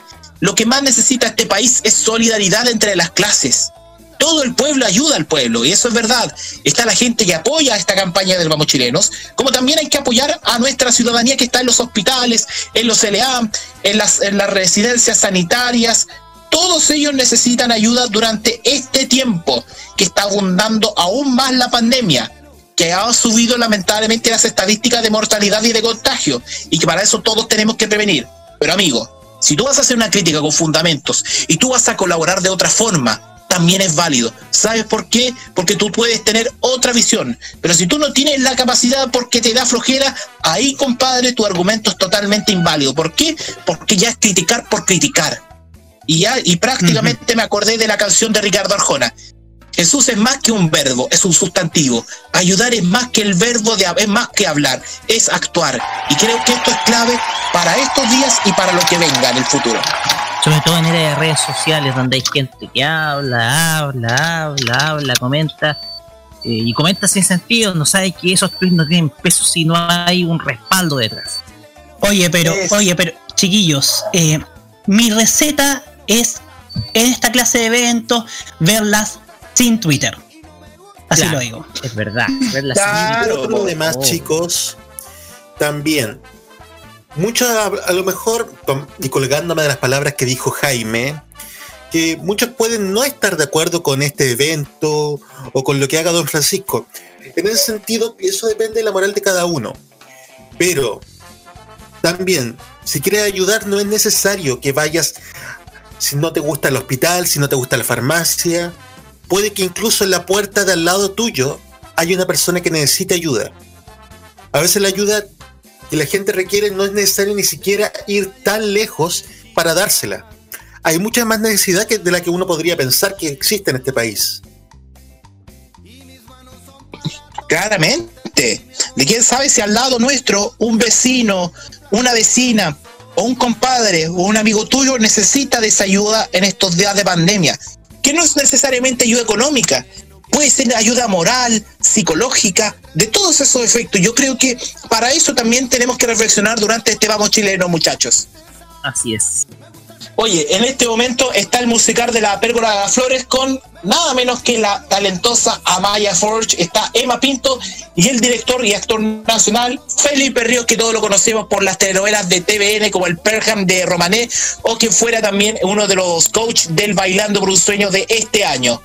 Lo que más necesita este país es solidaridad entre las clases. Todo el pueblo ayuda al pueblo, y eso es verdad. Está la gente que apoya esta campaña del Vamos Chilenos, como también hay que apoyar a nuestra ciudadanía que está en los hospitales, en los LA, en las, en las residencias sanitarias. Todos ellos necesitan ayuda durante este tiempo que está abundando aún más la pandemia que ha subido lamentablemente las estadísticas de mortalidad y de contagio, y que para eso todos tenemos que prevenir. Pero amigo, si tú vas a hacer una crítica con fundamentos y tú vas a colaborar de otra forma, también es válido. ¿Sabes por qué? Porque tú puedes tener otra visión. Pero si tú no tienes la capacidad porque te da flojera, ahí, compadre, tu argumento es totalmente inválido. ¿Por qué? Porque ya es criticar por criticar. Y ya, y prácticamente me acordé de la canción de Ricardo Arjona. Jesús es más que un verbo, es un sustantivo. Ayudar es más que el verbo de es más que hablar, es actuar. Y creo que esto es clave para estos días y para lo que venga en el futuro. Sobre todo en de redes sociales donde hay gente que habla, habla, habla, habla, comenta. eh, y comenta sin sentido, no sabe que esos tweets no tienen peso si no hay un respaldo detrás. Oye, pero, Es- oye, pero, chiquillos, eh, mi receta es en esta clase de eventos verlas sin Twitter. Así Claro, lo digo. Es verdad. sin- demás, Oh. chicos, también, muchos a, a lo mejor, y colgándome de las palabras que dijo Jaime, que muchos pueden no estar de acuerdo con este evento o con lo que haga don Francisco. En ese sentido, eso depende de la moral de cada uno. Pero también, si quieres ayudar, no es necesario que vayas, si no te gusta el hospital, si no te gusta la farmacia, puede que incluso en la puerta de al lado tuyo hay una persona que necesita ayuda. A veces la ayuda que la gente requiere no es necesario ni siquiera ir tan lejos para dársela. Hay mucha más necesidad que de la que uno podría pensar que existe en este país. Claramente. De quién sabe si al lado nuestro un vecino, una vecina o un compadre o un amigo tuyo necesita de esa ayuda en estos días de pandemia. Que no es necesariamente ayuda económica. Puede ser ayuda moral, psicológica, de todos esos efectos. Yo creo que para eso también tenemos que reflexionar durante este Vamos Chileno, muchachos. Así es. Oye, en este momento está el musical de la Pérgola de las Flores con nada menos que la talentosa Amaya Forge, está Emma Pinto y el director y actor nacional Felipe Ríos, que todos lo conocemos por las telenovelas de TVN como el Perham de Romané o que fuera también uno de los coach del Bailando por un Sueño de este año.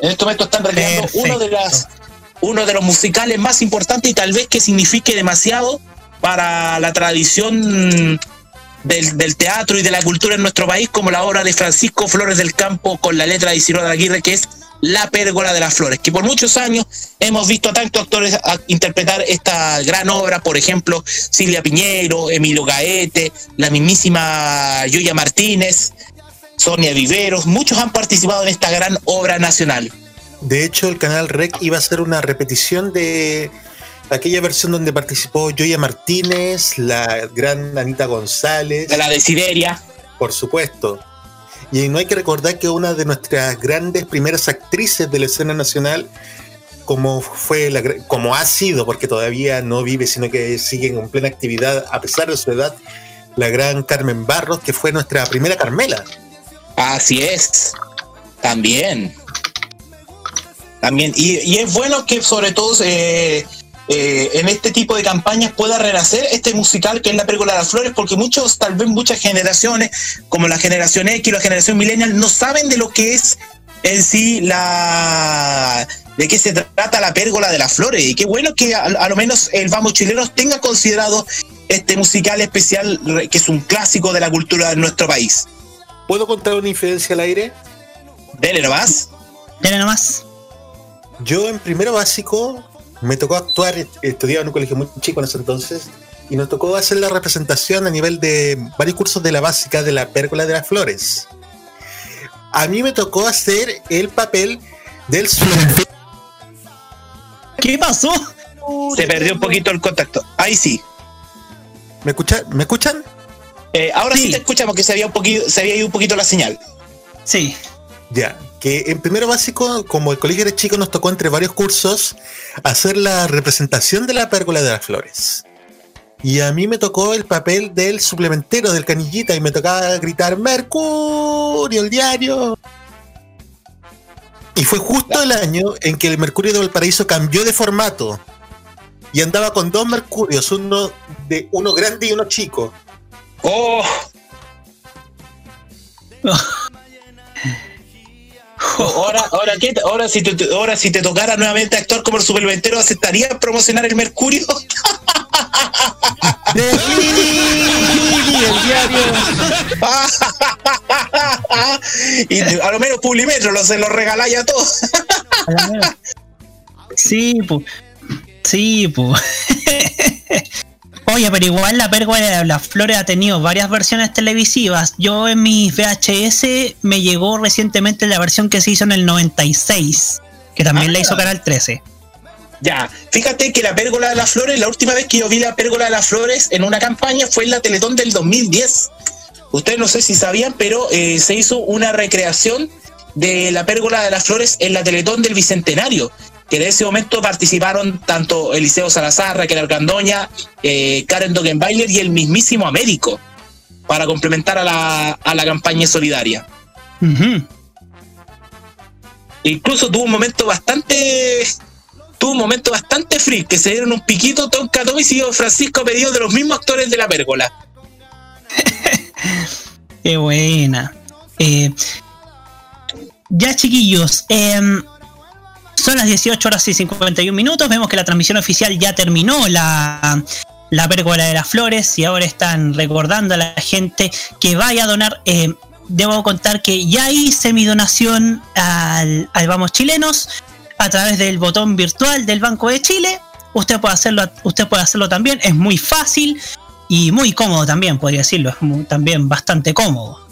En este momento están recreando uno de las uno de los musicales más importantes y tal vez que signifique demasiado para la tradición del, teatro y de la cultura en nuestro país, como la obra de Francisco Flores del Campo con la letra de Isidoro de Aguirre, que es La Pérgola de las Flores, que por muchos años hemos visto a tantos actores interpretar esta gran obra, por ejemplo, Silvia Piñeiro, Emilio Gaete, la mismísima Yuya Martínez, Sonia Viveros, muchos han participado en esta gran obra nacional. De hecho, el canal REC iba a hacer una repetición de aquella versión donde participó Joya Martínez, la gran Anita González. La de Siberia. Por supuesto. Y no hay que recordar que una de nuestras grandes primeras actrices de la escena nacional, como fue la, como ha sido, porque todavía no vive, sino que sigue en plena actividad a pesar de su edad, la gran Carmen Barros, que fue nuestra primera Carmela. Así es. También. También. Y, y es bueno que sobre todo eh, eh, en este tipo de campañas pueda renacer este musical que es La Pérgola de las Flores, porque muchos, tal vez muchas generaciones, como la generación X, la generación millennial, no saben de lo que es en sí la de qué se trata la pérgola de las flores y qué bueno que a, a lo menos el Vamos Chilenos tenga considerado este musical especial que es un clásico de la cultura de nuestro país. ¿Puedo contar una infidencia al aire? Dele nomás. Dele nomás. Yo en primero básico me tocó actuar, estudiaba en un colegio muy chico en ese entonces, y nos tocó hacer la representación a nivel de varios cursos de la básica de la pérgola de las flores. A mí me tocó hacer el papel del. ¿Qué pasó? Se perdió un poquito el contacto. Ahí sí. ¿Me, escucha, ¿me escuchan? Eh, ahora sí. te escuchamos que se había, un poquito, se había ido un poquito la señal. Sí. Ya, que en primero básico, como el colegio era chico, nos tocó entre varios cursos hacer la representación de la pérgola de las flores. Y a mí me tocó el papel del suplementero, del canillita, y me tocaba gritar Mercurio, el diario. Y fue justo el año en que el Mercurio de Valparaíso cambió de formato. Y andaba con dos Mercurios, uno de uno grande y uno chico. ¡Oh! Ahora, ahora, ¿qué? ahora, si te, ahora si te tocara nuevamente actuar como el suplementero, ¿aceptarías promocionar el Mercurio? y a lo menos Publimetro lo, se lo regaláis a todos. Sí, pues. Sí, pues. Oye, pero igual la pérgola de las flores ha tenido varias versiones televisivas. Yo en mis VHS me llegó recientemente la versión que se hizo en el 96, que también la hizo Canal 13. Ya, fíjate que la pérgola de las flores, la última vez que yo vi la pérgola de las flores en una campaña fue en la Teletón del 2010. Ustedes no sé si sabían, pero eh, se hizo una recreación de la pérgola de las flores en la Teletón del Bicentenario que en ese momento participaron tanto Eliseo Salazar, Raquel Argandoña, eh, Karen Dogenbailer y el mismísimo Américo para complementar a la, a la campaña solidaria. Incluso tuvo un momento bastante tuvo un momento bastante free, que se dieron un piquito Tonka Tomis y Francisco pedido de los mismos actores de la pérgola. Qué buena. Eh, ya chiquillos, eh, son las 18 horas y 51 minutos. Vemos que la transmisión oficial ya terminó la, la pérgola de las flores y ahora están recordando a la gente que vaya a donar. Eh, debo contar que ya hice mi donación al, al Vamos Chilenos a través del botón virtual del Banco de Chile. Usted puede hacerlo, usted puede hacerlo también, es muy fácil y muy cómodo también, podría decirlo, es también bastante cómodo.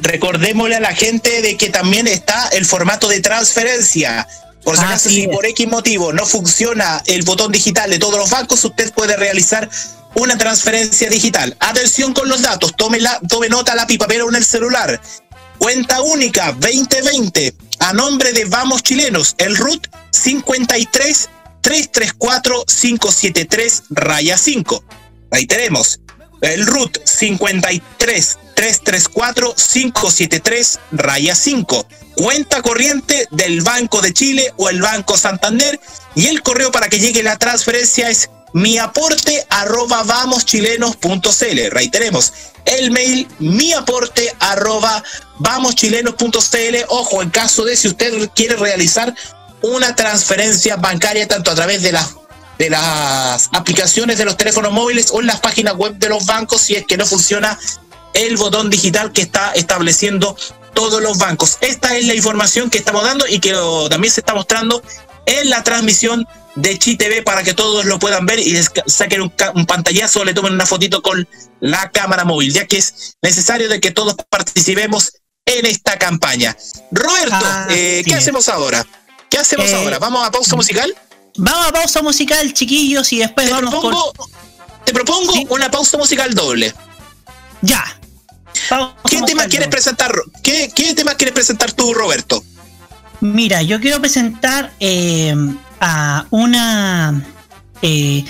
Recordémosle a la gente de que también está el formato de transferencia. Por si Ah, acaso, si por X motivo no funciona el botón digital de todos los bancos, usted puede realizar una transferencia digital. Atención con los datos, tome, la, tome nota lápiz, papel o en el celular. Cuenta única 2020 a nombre de Vamos Chilenos, el RUT 53 334 573 raya 5. Reiteremos, el RUT 53 334 573 raya 5. Cuenta corriente del Banco de Chile o el Banco Santander y el correo para que llegue la transferencia es mi aporte arroba vamoschilenos.cl. Reiteremos, el mail mi aporte arroba vamoschilenos.cl. Ojo, en caso de si usted quiere realizar una transferencia bancaria tanto a través de las de las aplicaciones de los teléfonos móviles o en las páginas web de los bancos si es que no funciona el botón digital que está estableciendo todos los bancos. Esta es la información que estamos dando y que lo- también se está mostrando en la transmisión de Chi TV para que todos lo puedan ver y les saquen un, un pantallazo o le tomen una fotito con la cámara móvil, ya que es necesario de que todos participemos en esta campaña. Roberto, Ah, eh, ¿qué hacemos ahora? ¿Qué hacemos Eh, ahora? ¿Vamos a pausa musical? Vamos a pausa musical, chiquillos, y después Te vamos propongo, con. te propongo una pausa musical doble. Ya. ¿Qué tema quieres presentar? ¿Qué, ¿Qué tema quieres presentar tú, Roberto? Mira, yo quiero presentar eh, a una. eh,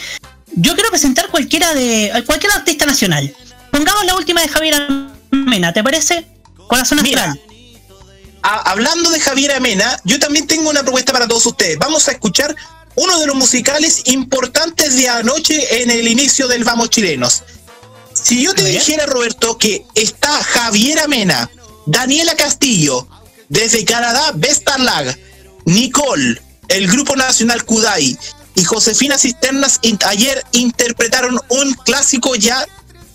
yo quiero presentar cualquiera de. cualquier artista nacional. Pongamos la última de Javier Mena, ¿te parece? Corazón Mira, Astral. a- hablando de Javier Amena, yo también tengo una propuesta para todos ustedes. Vamos a escuchar uno de los musicales importantes de anoche en el inicio del Vamos Chilenos. Si yo te dijera, Roberto, que está Javier Amena, Daniela Castillo, desde Canadá, Vestarlag, Nicole, el Grupo Nacional Kudai y Josefina Cisternas ayer interpretaron un clásico ya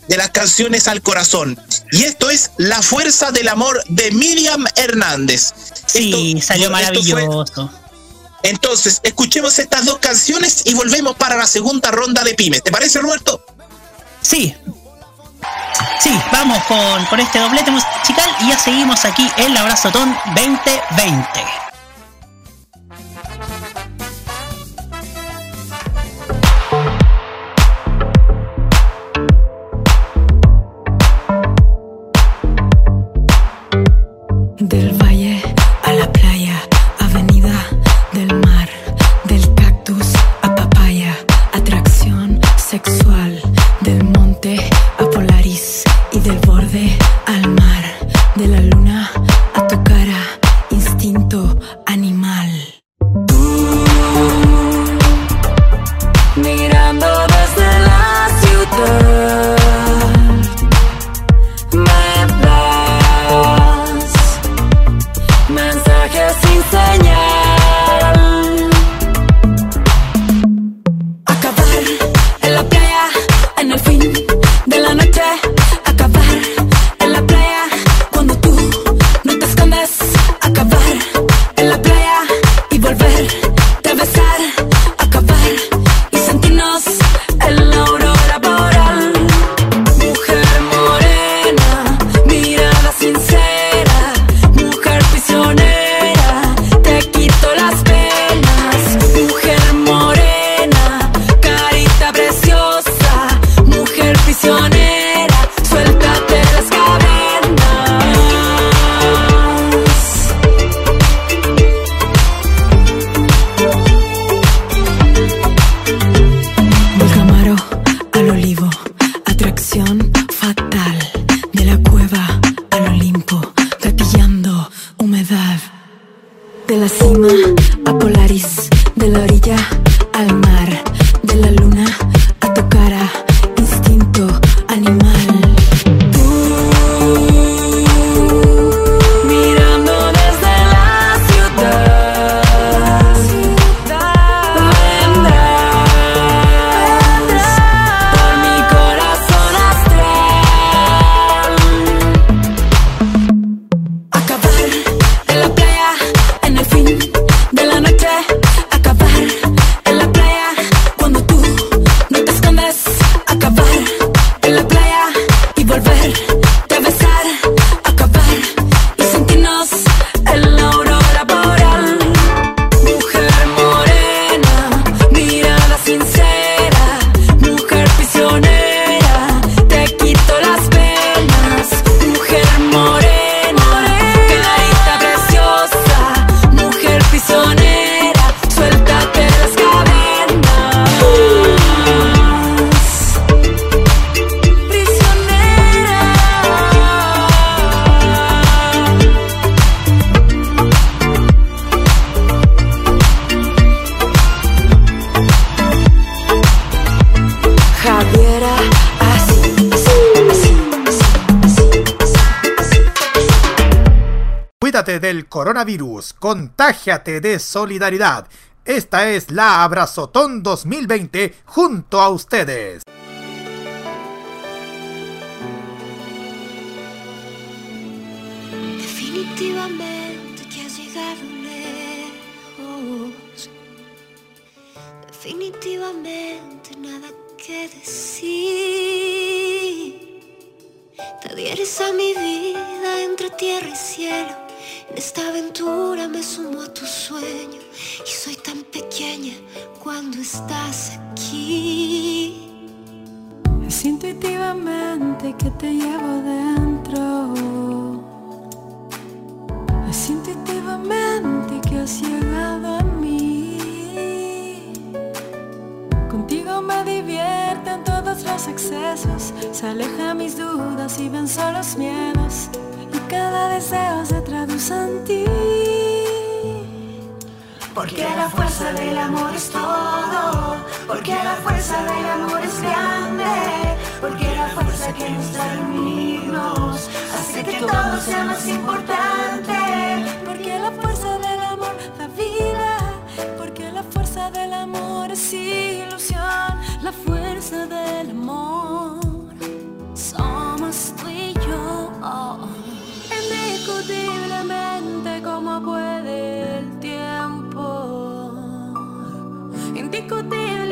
de las canciones al corazón. Y esto es La Fuerza del Amor de Miriam Hernández. Sí, Esto- salió maravilloso. entonces, escuchemos estas dos canciones y volvemos para la segunda ronda de pymes. ¿Te parece, Roberto? Sí. Sí, vamos con, con este doblete musical y ya seguimos aquí en la Abrazotón 2020. Contágiate de solidaridad. Esta es la Abrazotón 2020 junto a ustedes. Definitivamente que has llegado lejos. Definitivamente nada que decir. Te adhieres a mi vida entre tierra y cielo. En esta aventura me sumo a tu sueño. Y soy tan pequeña cuando estás aquí. Es intuitivamente que te llevo dentro. Es intuitivamente que has llegado a mí. Contigo me divierten todos los excesos. Se alejan mis dudas y venzo los miedos. Cada deseo se traduce en ti. Porque la fuerza del amor es todo. Porque la fuerza del amor es grande. Porque la fuerza que nos da unirnos hace que todo sea más importante. Porque la fuerza del amor da vida. Porque la fuerza del amor es ilusión. La fuerza del amor somos tú y yo. Indiscutiblemente como puede el tiempo. Indiscutiblemente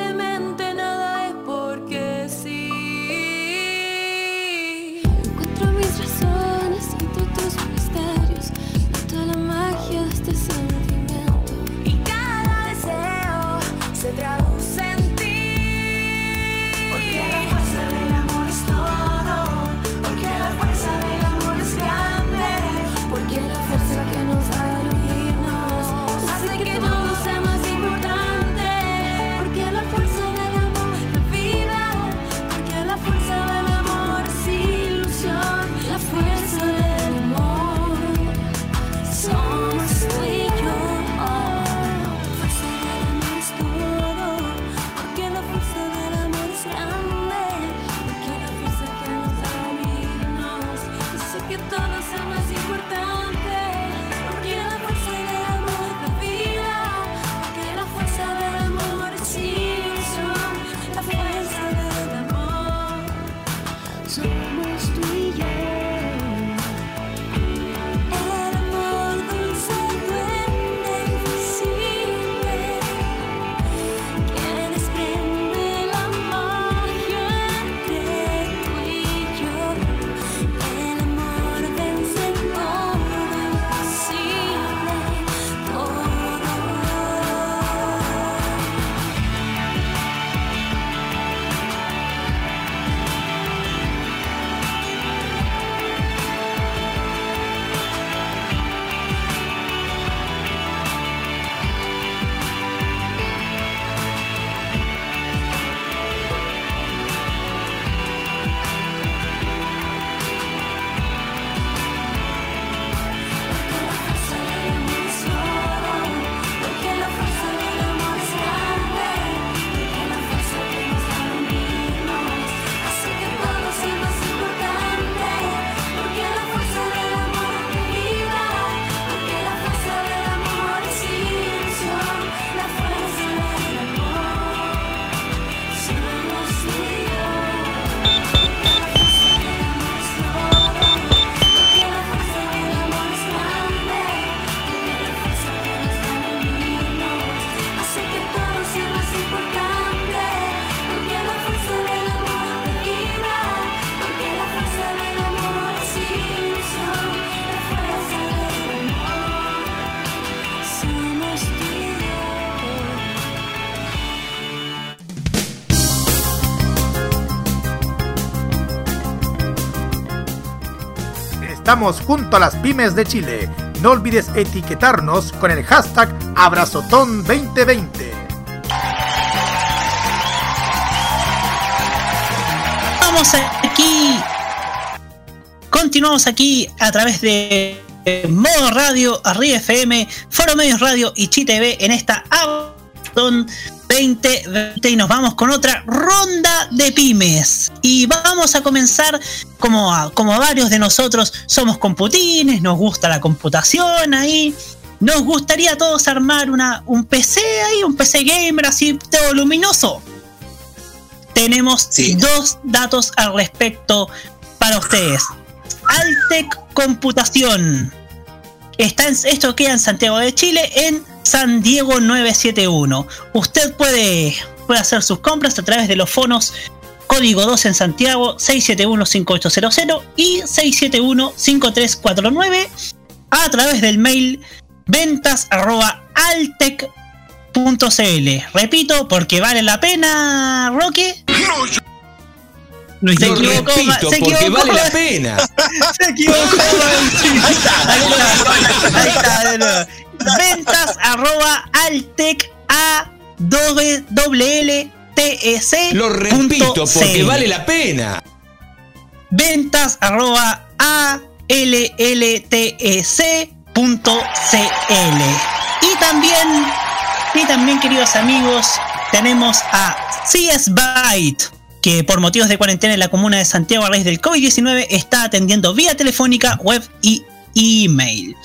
Estamos junto a las pymes de Chile. No olvides etiquetarnos con el hashtag Abrazotón2020. Vamos aquí. Continuamos aquí a través de Modo Radio, Arriba FM, Foro Medios Radio y Chi TV en esta Abrazotón 2020 y nos vamos con otra ronda de pymes. Y vamos a comenzar como, a- como varios de nosotros somos computines, nos gusta la computación ahí. Nos gustaría a todos armar una, un PC ahí, un PC gamer así, todo luminoso. Tenemos dos datos al respecto para ustedes. Altec Computación. Está en- esto queda en Santiago de Chile, en San Diego 971. Usted puede, puede hacer sus compras a través de los fonos código 2 en Santiago 671-5800 y 671-5349 a través del mail ventas arroba altec.cl. Repito, porque vale la pena, Roque. Lo Se equivocó, repito, se porque equivocó, vale la pena. Se equivocó. Ahí está, ahí está, ahí está, de nuevo. Ventas arroba altec a L T E. Lo repito, porque vale la pena. ventas arroba a l l t e c punto cl y también y también queridos amigos tenemos a CS Byte que por motivos de cuarentena en la comuna de Santiago a raíz del COVID-19 está atendiendo vía telefónica, web y email.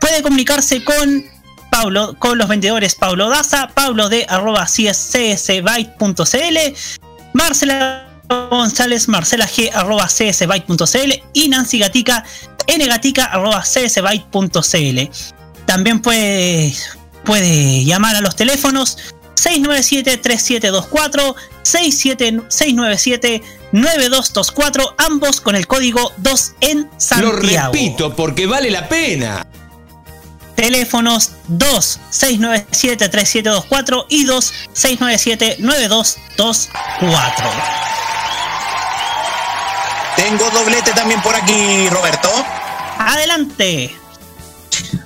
Puede comunicarse con Pablo, con los vendedores Pablo Daza, Pablo de arroba csbyte.cl, Marcela González, Marcela G arroba csbyte.cl y Nancy Gatica, ngatica arroba csbyte.cl. También puede, puede llamar a los teléfonos 697-3724, 697-9224, ambos con el código 2 en Lo Santiago. repito, porque vale la pena. Teléfonos 2 697 3724 y 2 697 9224. Tengo doblete también por aquí, Roberto. Adelante.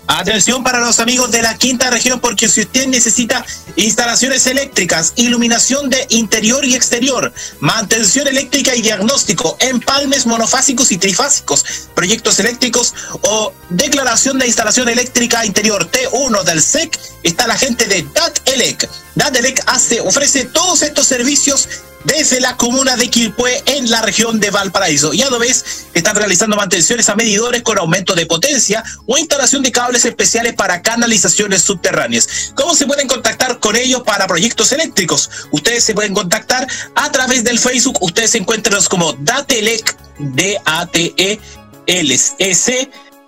Atención para los amigos de la quinta región, porque si usted necesita instalaciones eléctricas, iluminación de interior y exterior, mantención eléctrica y diagnóstico, empalmes monofásicos y trifásicos, proyectos eléctricos o declaración de instalación eléctrica interior T1 del SEC, está la gente de DATELEC. DATELEC hace, ofrece todos estos servicios desde la comuna de Quilpué en la región de Valparaíso. Y a la vez están realizando mantenciones a medidores con aumento de potencia o instalación de cables especiales para canalizaciones subterráneas. ¿Cómo se pueden contactar con ellos para proyectos eléctricos? Ustedes se pueden contactar a través del Facebook. Ustedes se encuentran como Datelec, D-A-T-E-L-S.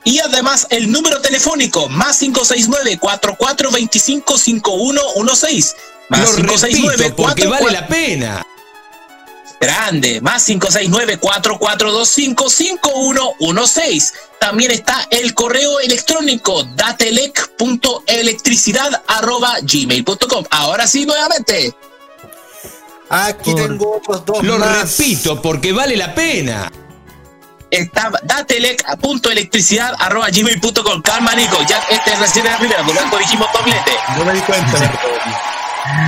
Y además el número telefónico más 569 4425 5116 más Lo 569 repito, porque vale 44 la pena. Grande, más 569-4425-5116. También está el correo electrónico datelec.electricidad.gmail.com. Ahora sí, nuevamente. Aquí tengo otros dos Lo más. repito, porque vale la pena. Está datelec.electricidad.gmail.com. Calma, Nico. Ya este es recién la primera, por lo tanto dijimos doblete. No me di cuenta.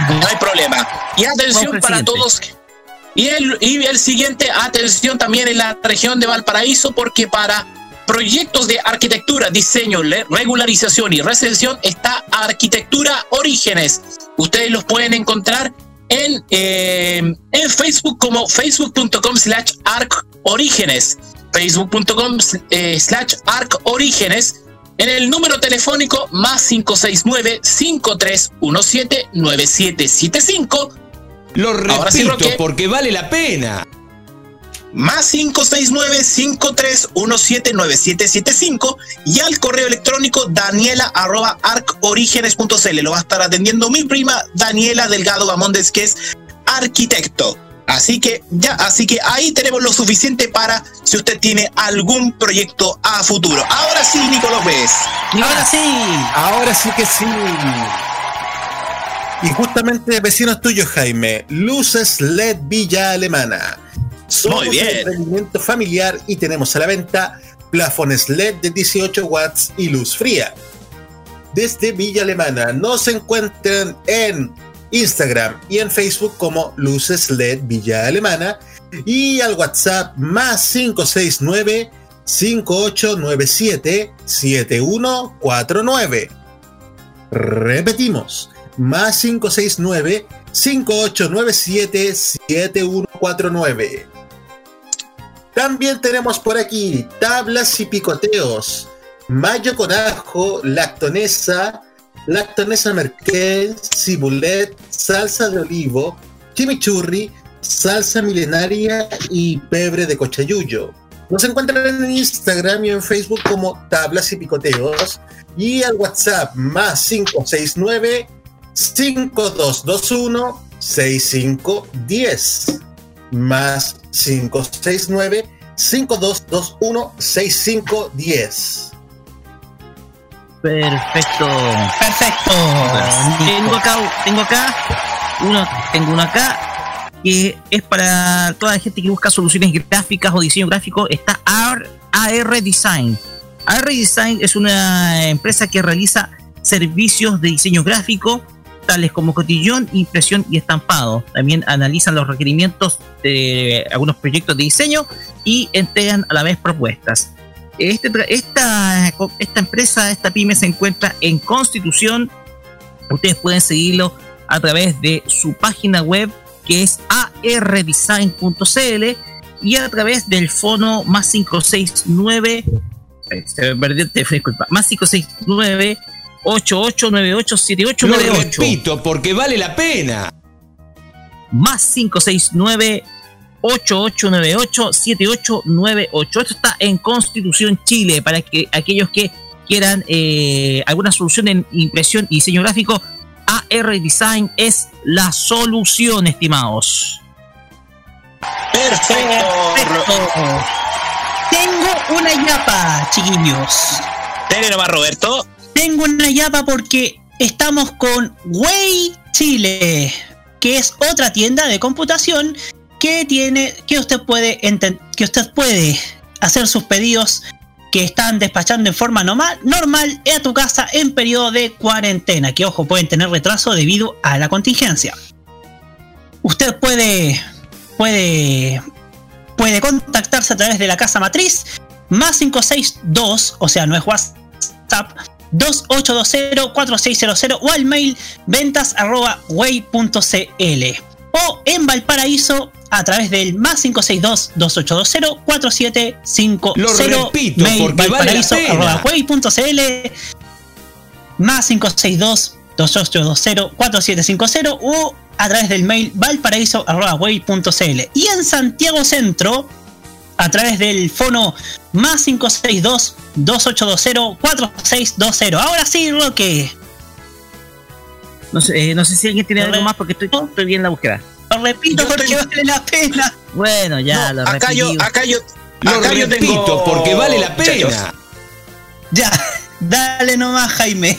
No hay problema. Y atención para todos. Y el, y el siguiente, atención también en la región de Valparaíso, porque para proyectos de arquitectura, diseño, regularización y recepción está Arquitectura Orígenes. Ustedes los pueden encontrar en, eh, en Facebook como facebook.com slash arcorígenes. Facebook.com eh, slash arcorígenes en el número telefónico más 569-5317-9775. Lo Ahora repito, porque vale la pena. Más 569-5317-9775 y al correo electrónico daniela arroba arcorígenes.cl. Lo va a estar atendiendo mi prima Daniela Delgado Bamondes, que es arquitecto. Así que ya, así que ahí tenemos lo suficiente para si usted tiene algún proyecto a futuro. Ahora sí, Nico López. Ahora sí. Ahora sí que sí. Y justamente vecinos tuyos, Jaime, Luces LED Villa Alemana. Somos Muy bien. un emprendimiento familiar y tenemos a la venta plafones LED de 18 watts y luz fría. Desde Villa Alemana nos encuentran en Instagram y en Facebook como Luces LED Villa Alemana y al WhatsApp más 569 5897 7149. Repetimos, más 569 5897 7149. También tenemos por aquí tablas y picoteos, mayo con ajo, lactonesa, lactonesa merquén, cibulet, salsa de olivo, chimichurri, salsa milenaria y pebre de cochayuyo. Nos encuentran en Instagram y en Facebook como tablas y picoteos y al WhatsApp más 569 5221 6510 más 569 5221 6510 Perfecto. Perfecto. Tengo acá, tengo acá, uno, tengo uno acá que es para toda la gente que busca soluciones gráficas o diseño gráfico. Está AR, AR Design. AR Design es una empresa que realiza servicios de diseño gráfico tales como cotillón, impresión y estampado. También analizan los requerimientos de algunos proyectos de diseño y entregan a la vez propuestas. Este, esta, esta empresa, esta pyme se encuentra en Constitución. Ustedes pueden seguirlo a través de su página web que es ardesign.cl y a través del fono más 569 eh, disculpa, más 569 8898 Lo 7898 repito, porque vale la pena. más 569 8898 7898 Esto está en Constitución Chile para que aquellos que quieran eh, alguna solución en impresión y diseño gráfico, AR Design es la solución, estimados. Perfecto. Tengo una yapa, chiquillos. Dele nomás, Roberto. Tengo una yapa porque estamos con Way Chile, que es otra tienda de computación que tiene que usted puede que usted puede hacer sus pedidos que están despachando en forma normal, normal a tu casa en periodo de cuarentena, que ojo, pueden tener retraso debido a la contingencia. Usted puede puede puede contactarse a través de la casa matriz más 562, o sea, no es WhatsApp, 2820-4600 o al mail ventas arroba way.cl. o en Valparaíso a través del más 562-2820-4750. Lo repito, mail porque vale arroba huey.cl, más 562-2820-4750 o a través del mail valparaíso.cl y en Santiago Centro a través del fono más 562-2820-4620. Ahora sí, Roque. No sé, eh, no sé si alguien tiene algo más porque estoy, estoy bien en la búsqueda. Lo repito Yo porque vale la pena. Bueno, ya No, lo acá yo, repetí. acá yo, Lo acá yo repito, tengo. porque vale la Muchachos, pena. Ya, dale nomás, Jaime.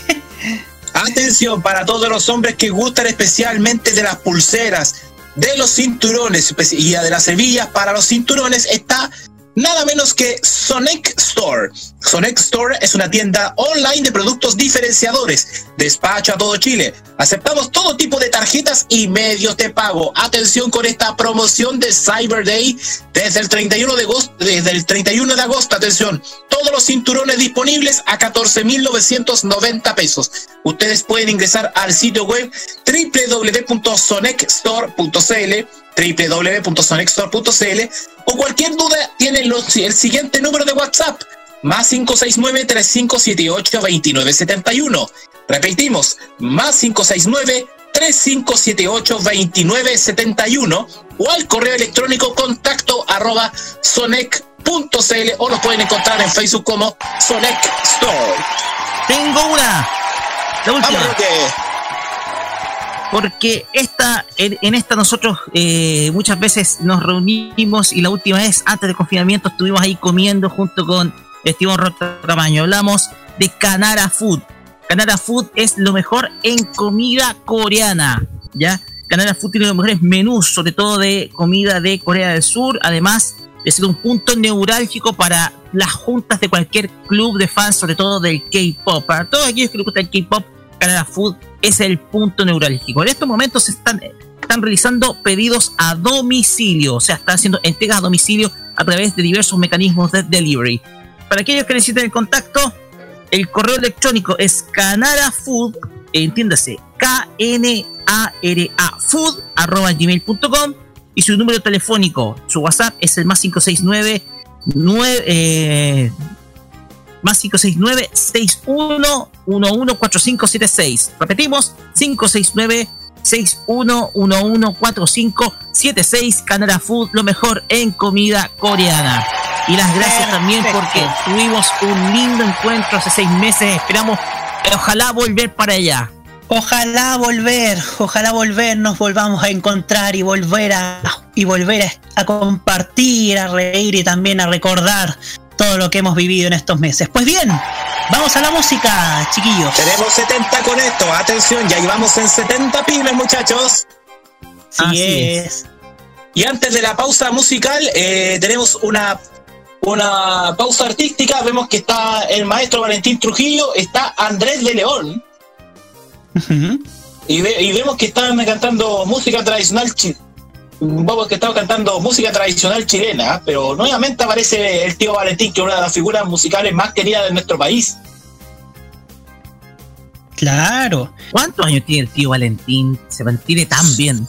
Atención para todos los hombres que gustan especialmente de las pulseras, de los cinturones espe- y de las hebillas para los cinturones está nada menos que Sonic Store. Sonic Store es una tienda online de productos diferenciadores. Despacho a todo Chile. Aceptamos todo tipo de tarjetas y medios de pago. Atención con esta promoción de Cyber Day desde el 31 de agosto, desde el 31 de agosto, atención, todos los cinturones disponibles a 14.990 pesos. Ustedes pueden ingresar al sitio web www.sonexstore.cl www.sonexstore.cl o cualquier duda tienen los- el siguiente número de WhatsApp más 569-3578-2971. Repetimos, más 569-3578-2971 o al correo electrónico contacto arroba sonec.cl o lo pueden encontrar en Facebook como Sonec Store. Tengo una. La última. Vamos. Porque esta, en, esta nosotros eh, muchas veces nos reunimos y la última vez antes del confinamiento estuvimos ahí comiendo junto con Esteban Rota Tamaño. Hablamos de Canara Food. Canara Food es lo mejor en comida coreana, ¿ya? Canara Food tiene los mejores menús, sobre todo de comida de Corea del Sur, además de ser un punto neurálgico para las juntas de cualquier club de fans, sobre todo del K-pop. Para todos aquellos que les gusta el K-pop, Canada Food es el punto neurálgico. En estos momentos se están, están realizando pedidos a domicilio, o sea, están haciendo entregas a domicilio a través de diversos mecanismos de delivery. Para aquellos que necesiten el contacto, el correo electrónico es canarafood, entiéndase, K-N-A-R-A food, arroba gmail.com y su número telefónico, su WhatsApp es el más 569 9, eh, más 569 6111 4576 Repetimos, 569 6111 4576 Canada Food, lo mejor en comida coreana. Y las gracias también porque tuvimos un lindo encuentro hace seis meses. Esperamos, eh, ojalá volver para allá. Ojalá volver, ojalá volver, nos volvamos a encontrar y volver a y volver a, a compartir, a reír y también a recordar todo lo que hemos vivido en estos meses. Pues bien, vamos a la música, chiquillos. Tenemos 70 con esto. Atención, ya llevamos en 70 pibes, muchachos. Así, Así es. Y antes de la pausa musical, eh, tenemos una, una pausa artística. Vemos que está el maestro Valentín Trujillo, está Andrés de León. Y, ve- y vemos que están cantando música tradicional Vamos que están cantando música tradicional chilena, pero nuevamente aparece el tío Valentín, que es una de las figuras musicales más queridas de nuestro país. Claro. ¿Cuántos años tiene el tío Valentín? Se mantiene tan bien.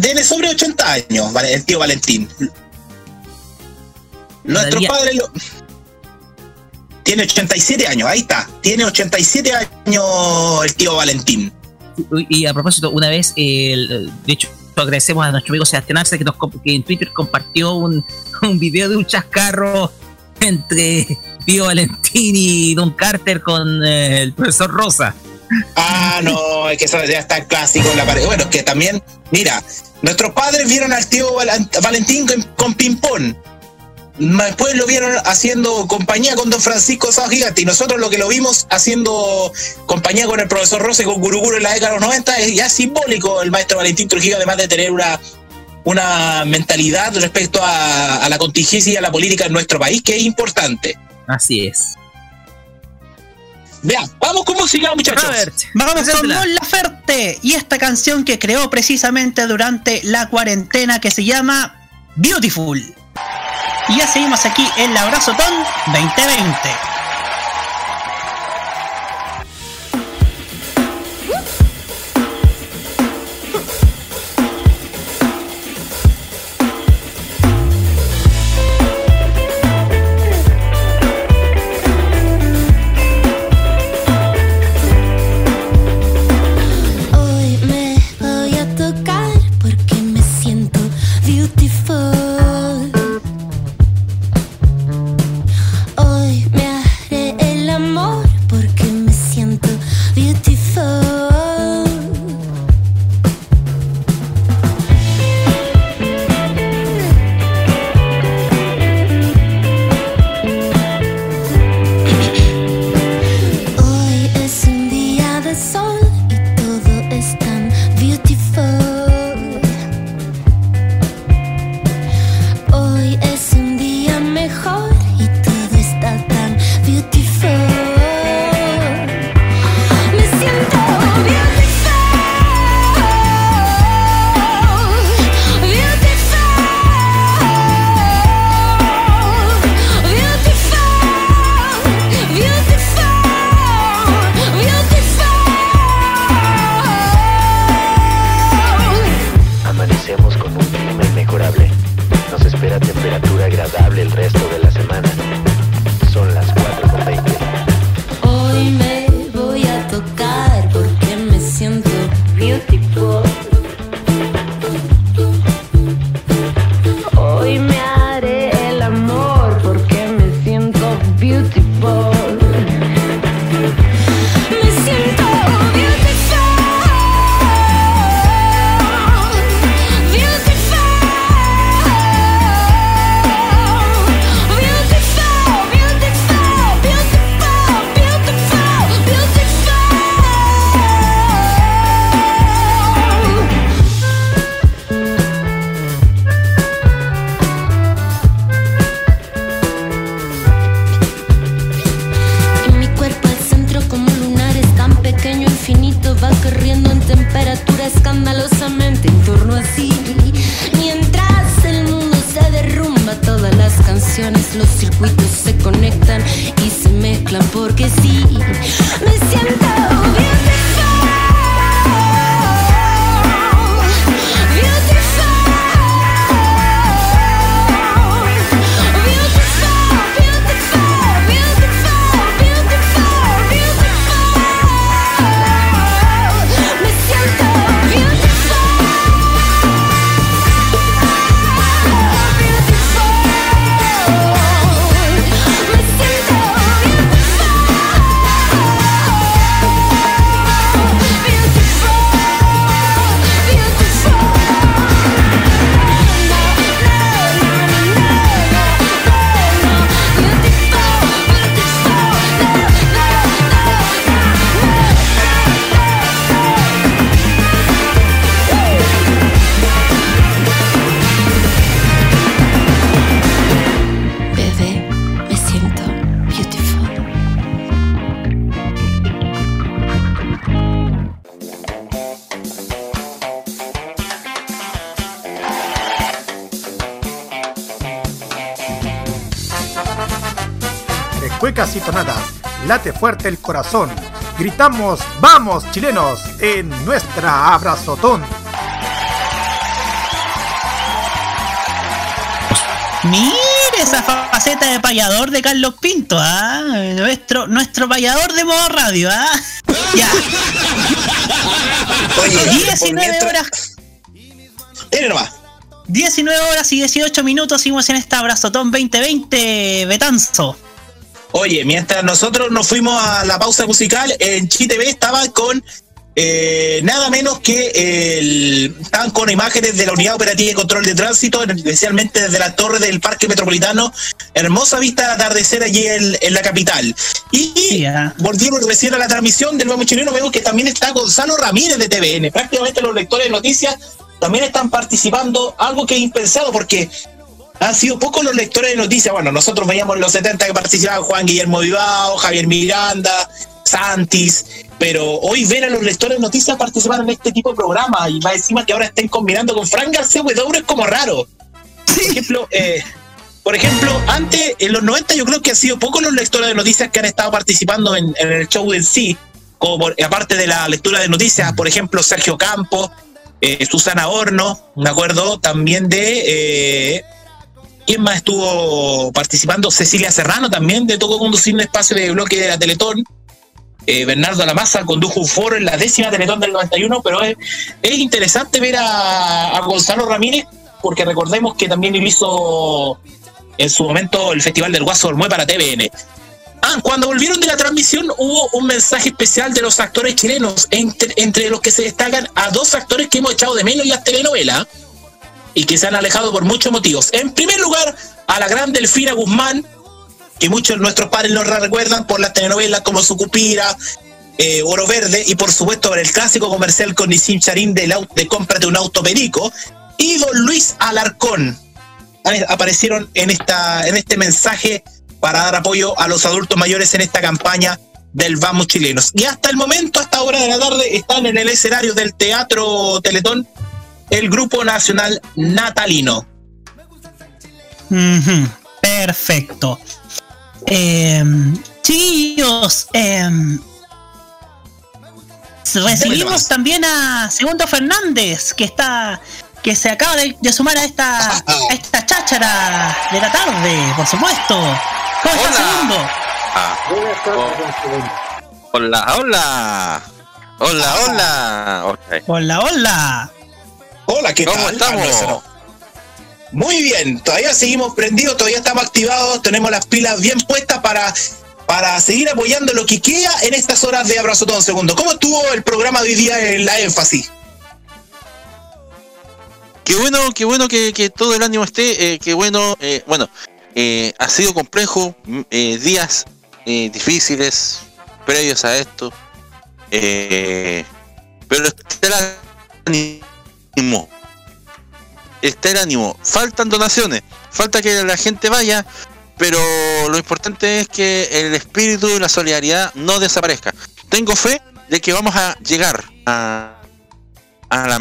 Tiene sobre 80 años, el tío Valentín. Nuestros Todavía- padres lo... Tiene 87 años, ahí está. Tiene 87 años el tío Valentín. Y a propósito, una vez, el- de hecho, agradecemos a nuestro amigo Sebastián Arce que, nos, que en Twitter compartió un, un video de un chascarro entre tío Valentín y Don Carter con eh, el profesor Rosa. Ah, no, es que eso ya está clásico en la pared. Bueno, es que también, mira, nuestros padres vieron al tío Val- Valentín con, con ping-pong. Después lo vieron haciendo compañía con don Francisco Sao Gigante y nosotros lo que lo vimos haciendo compañía con el profesor Rosa y con Guruguru en la década de los 90 es ya simbólico el maestro Valentín Trujillo, además de tener una, una mentalidad respecto a, a la contingencia y a la política en nuestro país que es importante. Así es. Vean, vamos con música, muchachos. Robert, Vamos con. Mon Laferte y esta canción que creó precisamente durante la cuarentena que se llama Beautiful. Y ya seguimos aquí en la Abrazotón 2020. Fuerte el corazón. Gritamos, vamos chilenos, en nuestra abrazotón. Mire esa faceta de payador de Carlos Pinto, ¿ah? Nuestro, nuestro payador de modo radio, ¿ah? Ya. Oye, 19 horas. Dile nomás. 19 horas y 18 minutos seguimos en esta Abrazotón 2020, Betanzo. Oye, mientras nosotros nos fuimos a la pausa musical, en ChiTV estaba con eh, nada menos que el, estaban con imágenes de la Unidad Operativa de Control de Tránsito, especialmente desde la torre del Parque Metropolitano. Hermosa vista de atardecer allí en, en la capital. Y volvimos recién a la transmisión del Vamos Chileno, vemos que también está Gonzalo Ramírez de TVN. Prácticamente los lectores de noticias también están participando, algo que es impensado porque han sido pocos los lectores de noticias. Bueno, nosotros veíamos en los 70 que participaban Juan Guillermo Vivao, Javier Miranda, Santis, pero hoy ver a los lectores de noticias participar en este tipo de programas y más encima que ahora estén combinando con Frank García Huidobro es como raro. Por ejemplo, eh, por ejemplo, antes, en los 90 yo creo que han sido pocos los lectores de noticias que han estado participando en, en el show en sí, como por- aparte de la lectura de noticias, por ejemplo, Sergio Campos, eh, Susana Horno, me acuerdo también de... eh, ¿Quién más estuvo participando? Cecilia Serrano también, de tocó conducir un espacio de bloque de la Teletón. Eh, Bernardo Alamasa condujo un foro en la décima Teletón del 91, pero es, es interesante ver a, Gonzalo Ramírez, porque recordemos que también él hizo en su momento el Festival del Guaso Olmué para TVN. Ah, cuando volvieron de la transmisión hubo un mensaje especial de los actores chilenos, entre, entre los que se destacan a dos actores que hemos echado de menos en las telenovelas y que se han alejado por muchos motivos. En primer lugar, a la gran Delfina Guzmán, que muchos de nuestros padres nos recuerdan por las telenovelas como Sucupira, eh, Oro Verde y por supuesto por el clásico comercial con Nisim Charín del au- de Cómprate un auto perico, y don Luis Alarcón. A- Aparecieron en, esta, en este mensaje para dar apoyo a los adultos mayores en esta campaña del Vamos Chilenos. Y hasta el momento, hasta hora de la tarde, están en el escenario del Teatro Teletón el Grupo Nacional Natalino. Ujú, Perfecto. Eh, chiquillos, eh, recibimos también a Segundo Fernández, que está que se acaba de, de sumar a esta, a esta cháchara de la tarde, por supuesto. ¿Cómo está Segundo? Hola, hola. Hola, hola. Ok. Hola, hola. Hola, ¿qué ¿Cómo tal? estamos? Muy bien, todavía seguimos prendidos, todavía estamos activados, tenemos las pilas bien puestas para, para seguir apoyando lo que queda en estas horas de Abrazo Todo Segundo. ¿Cómo estuvo el programa de hoy día en la énfasis? Qué bueno, qué bueno que, que todo el ánimo esté. eh, qué bueno, eh, bueno, eh, ha sido complejo, mm, eh, días difíciles previos a esto. pero está el ánimo. Está el ánimo. Faltan donaciones, falta que la gente vaya, pero lo importante es que el espíritu y la solidaridad no desaparezca. Tengo fe de que vamos a llegar a, la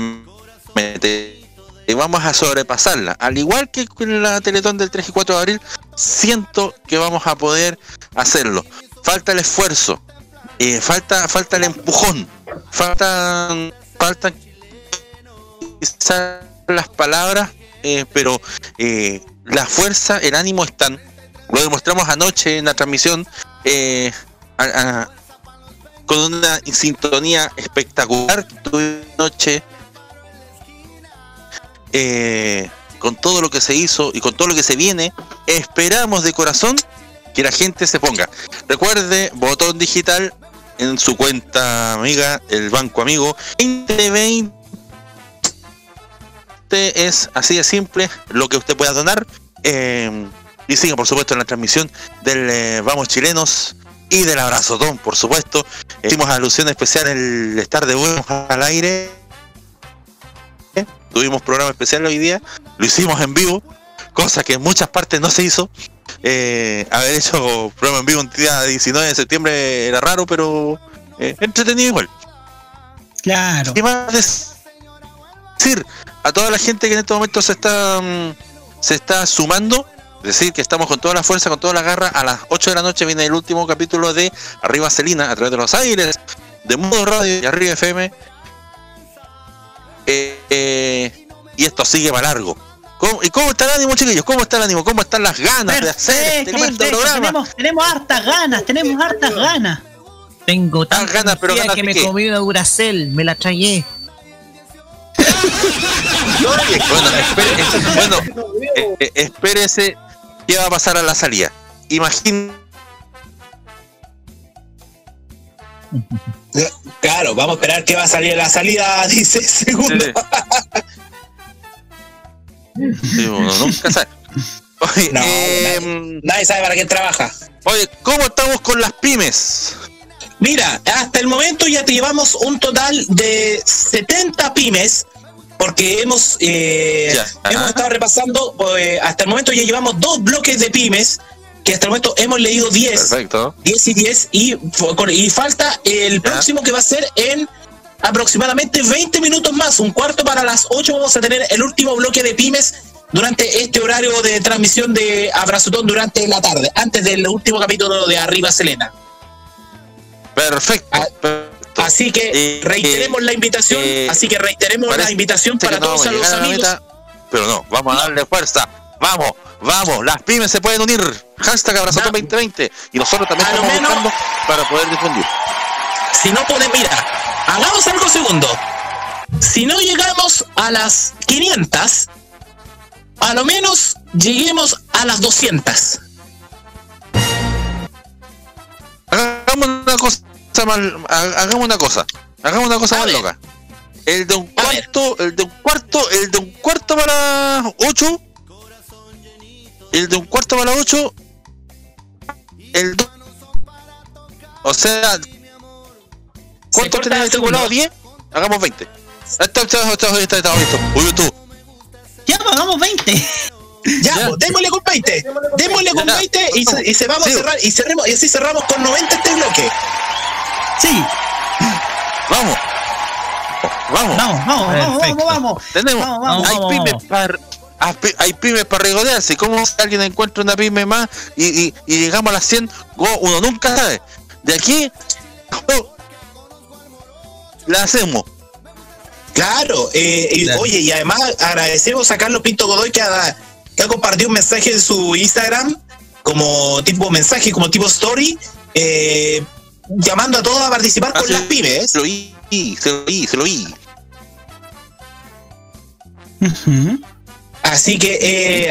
meta y vamos a sobrepasarla. Al igual que con la Teletón del 3 y 4 de abril, siento que vamos a poder hacerlo. Falta el esfuerzo, eh, falta, falta el empujón, faltan, faltan quizás las palabras, eh, pero eh, la fuerza, el ánimo están. Lo demostramos anoche en la transmisión eh, con una sintonía espectacular. Tuvimos anoche con todo lo que se hizo y con todo lo que se viene, esperamos de corazón que la gente se ponga. Recuerde, botón digital en su cuenta amiga, el Banco Amigo, 2020 es así de simple lo que usted pueda donar. eh, y siga, por supuesto, en la transmisión del eh, Vamos Chilenos y del Abrazotón, por supuesto. Hicimos alusión especial el estar de vuelta al aire tuvimos programa especial hoy día, lo hicimos en vivo, cosa que en muchas partes no se hizo. Eh, haber hecho programa en vivo un día 19 de septiembre era raro, pero eh, entretenido igual. Claro. ¿Qué más decir a toda la gente que en este momento se está mm, se está sumando? Decir que estamos con toda la fuerza, con toda la garra. A las 8 de la noche viene el último capítulo de Arriba Celina a través de los aires, de Mundo Radio y Arriba FM. Eh, eh, y esto sigue para largo. ¿Cómo- ¿Y cómo está el ánimo, chiquillos? ¿Cómo está el ánimo? ¿Cómo están las ganas de hacer este lindo perfecto. programa? Tenemos, tenemos hartas ganas, tenemos hartas ganas. Tengo tantas ganas, pero ganas que me qué? comí una Duracell, me la tragué. Bueno, espere- es- bueno, eh, eh, espérese qué va a pasar a la salida. Imagín Claro, vamos a esperar que va a salir la salida, dice segundo. Sí, nunca sabe. Oye, No, eh, nadie, nadie sabe para quién trabaja. oye, ¿cómo estamos con las pymes? Mira, hasta el momento ya te llevamos un total de 70 pymes, porque hemos, eh, Ya. hemos estado repasando, eh, hasta el momento ya llevamos dos bloques de pymes, que hasta el momento hemos leído 10, Perfecto. 10 y 10, y, y falta el próximo que va a ser en aproximadamente 20 minutos más, un cuarto para las 8 vamos a tener el último bloque de pymes durante este horario de transmisión de Abrazotón durante la tarde, antes del último capítulo de Arriba Selena. Perfecto. Perfecto. Así que Eh, reiteremos eh, la invitación, eh, así que reiteremos la invitación para no todos a los a amigos. meta, pero no, vamos a darle fuerza. Vamos, vamos, las pymes se pueden unir. Hashtag Abrazotón 2020. Y nosotros también A estamos menos- buscando para poder difundir. Si no pueden, mira, hagamos algo segundo. Si no llegamos a las 500, a lo menos lleguemos a las 200. Hagamos una cosa más, ha- hagamos una cosa, hagamos una cosa más loca. El de un cuarto, el de un cuarto, el de un cuarto para ocho, el de un cuarto para ocho, el do- o sea, ¿cuánto tenés estipulado? ¿10? Hagamos 20. Está, está, está, está, está, listo. Uy, tú. Ya pagamos 20. Ya, pues, démosle con 20. Démosle con Ya. 20 y, se, y se vamos Sí. a cerrar. Y, cerremos, y así cerramos con 90 este bloque. Sí, Vamos. Vamos. vamos, vamos, vamos, vamos, vamos. Tenemos. Vamos, vamos, hay vamos, pymes para. Hay pymes para regodearse. ¿Cómo si alguien encuentra una pyme más y, y- y llegamos a las 100? Go, Uno nunca sabe. De aquí. oh, la hacemos. Claro, eh, y, Claro. oye, y además agradecemos a Carlos Pinto Godoy que ha, que ha compartido un mensaje en su Instagram, como tipo mensaje, como tipo story, eh, llamando a todos a participar con Así- las pymes. Se lo vi, se lo vi, se lo vi. Así que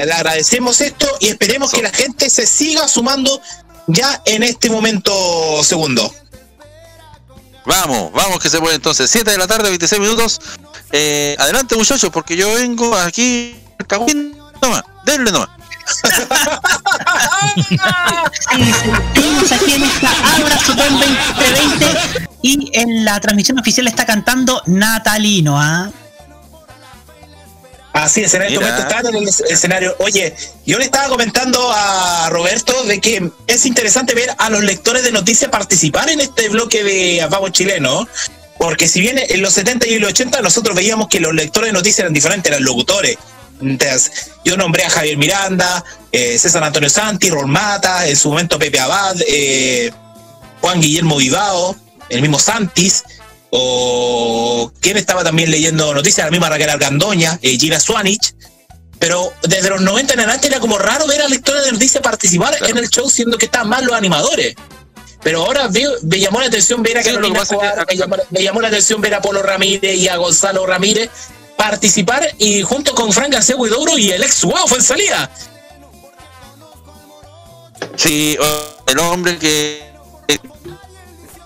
eh, le agradecemos esto y esperemos que la gente se siga sumando ya en este momento segundo. Vamos, vamos que se puede entonces. 7 de la tarde, 26 minutos. Eh, adelante muchachos, porque yo vengo aquí. Nomás, denle nomás. Seguimos aquí en esta Abrazo Don 2020 y en la transmisión oficial está cantando Natalino, ¿ah? Así es, en este Mira. momento están en el es- escenario. Oye, yo le estaba comentando a Roberto de que es interesante ver a los lectores de noticias participar en este bloque de Vamos Chileno, porque si bien en los 70 y los 80 nosotros veíamos que los lectores de noticias eran diferentes, eran locutores. Entonces, yo nombré a Javier Miranda, eh, César Antonio Santi, Ron Mata, en su momento Pepe Abad, eh, Juan Guillermo Vivao, el mismo Santis, o quien estaba también leyendo noticias, la misma Raquel Argandoña, eh, Gina Swanich. Pero desde los 90 en adelante era como raro ver a lectores de noticias participar en el show, siendo que estaban más los animadores. Pero ahora veo- me llamó la atención ver a Sí, Carolina me, llamó, me llamó la atención ver a Polo Ramírez y a Gonzalo Ramírez participar y junto con Frank García Huidobro y el ex Wow fue en salida. Sí, el hombre que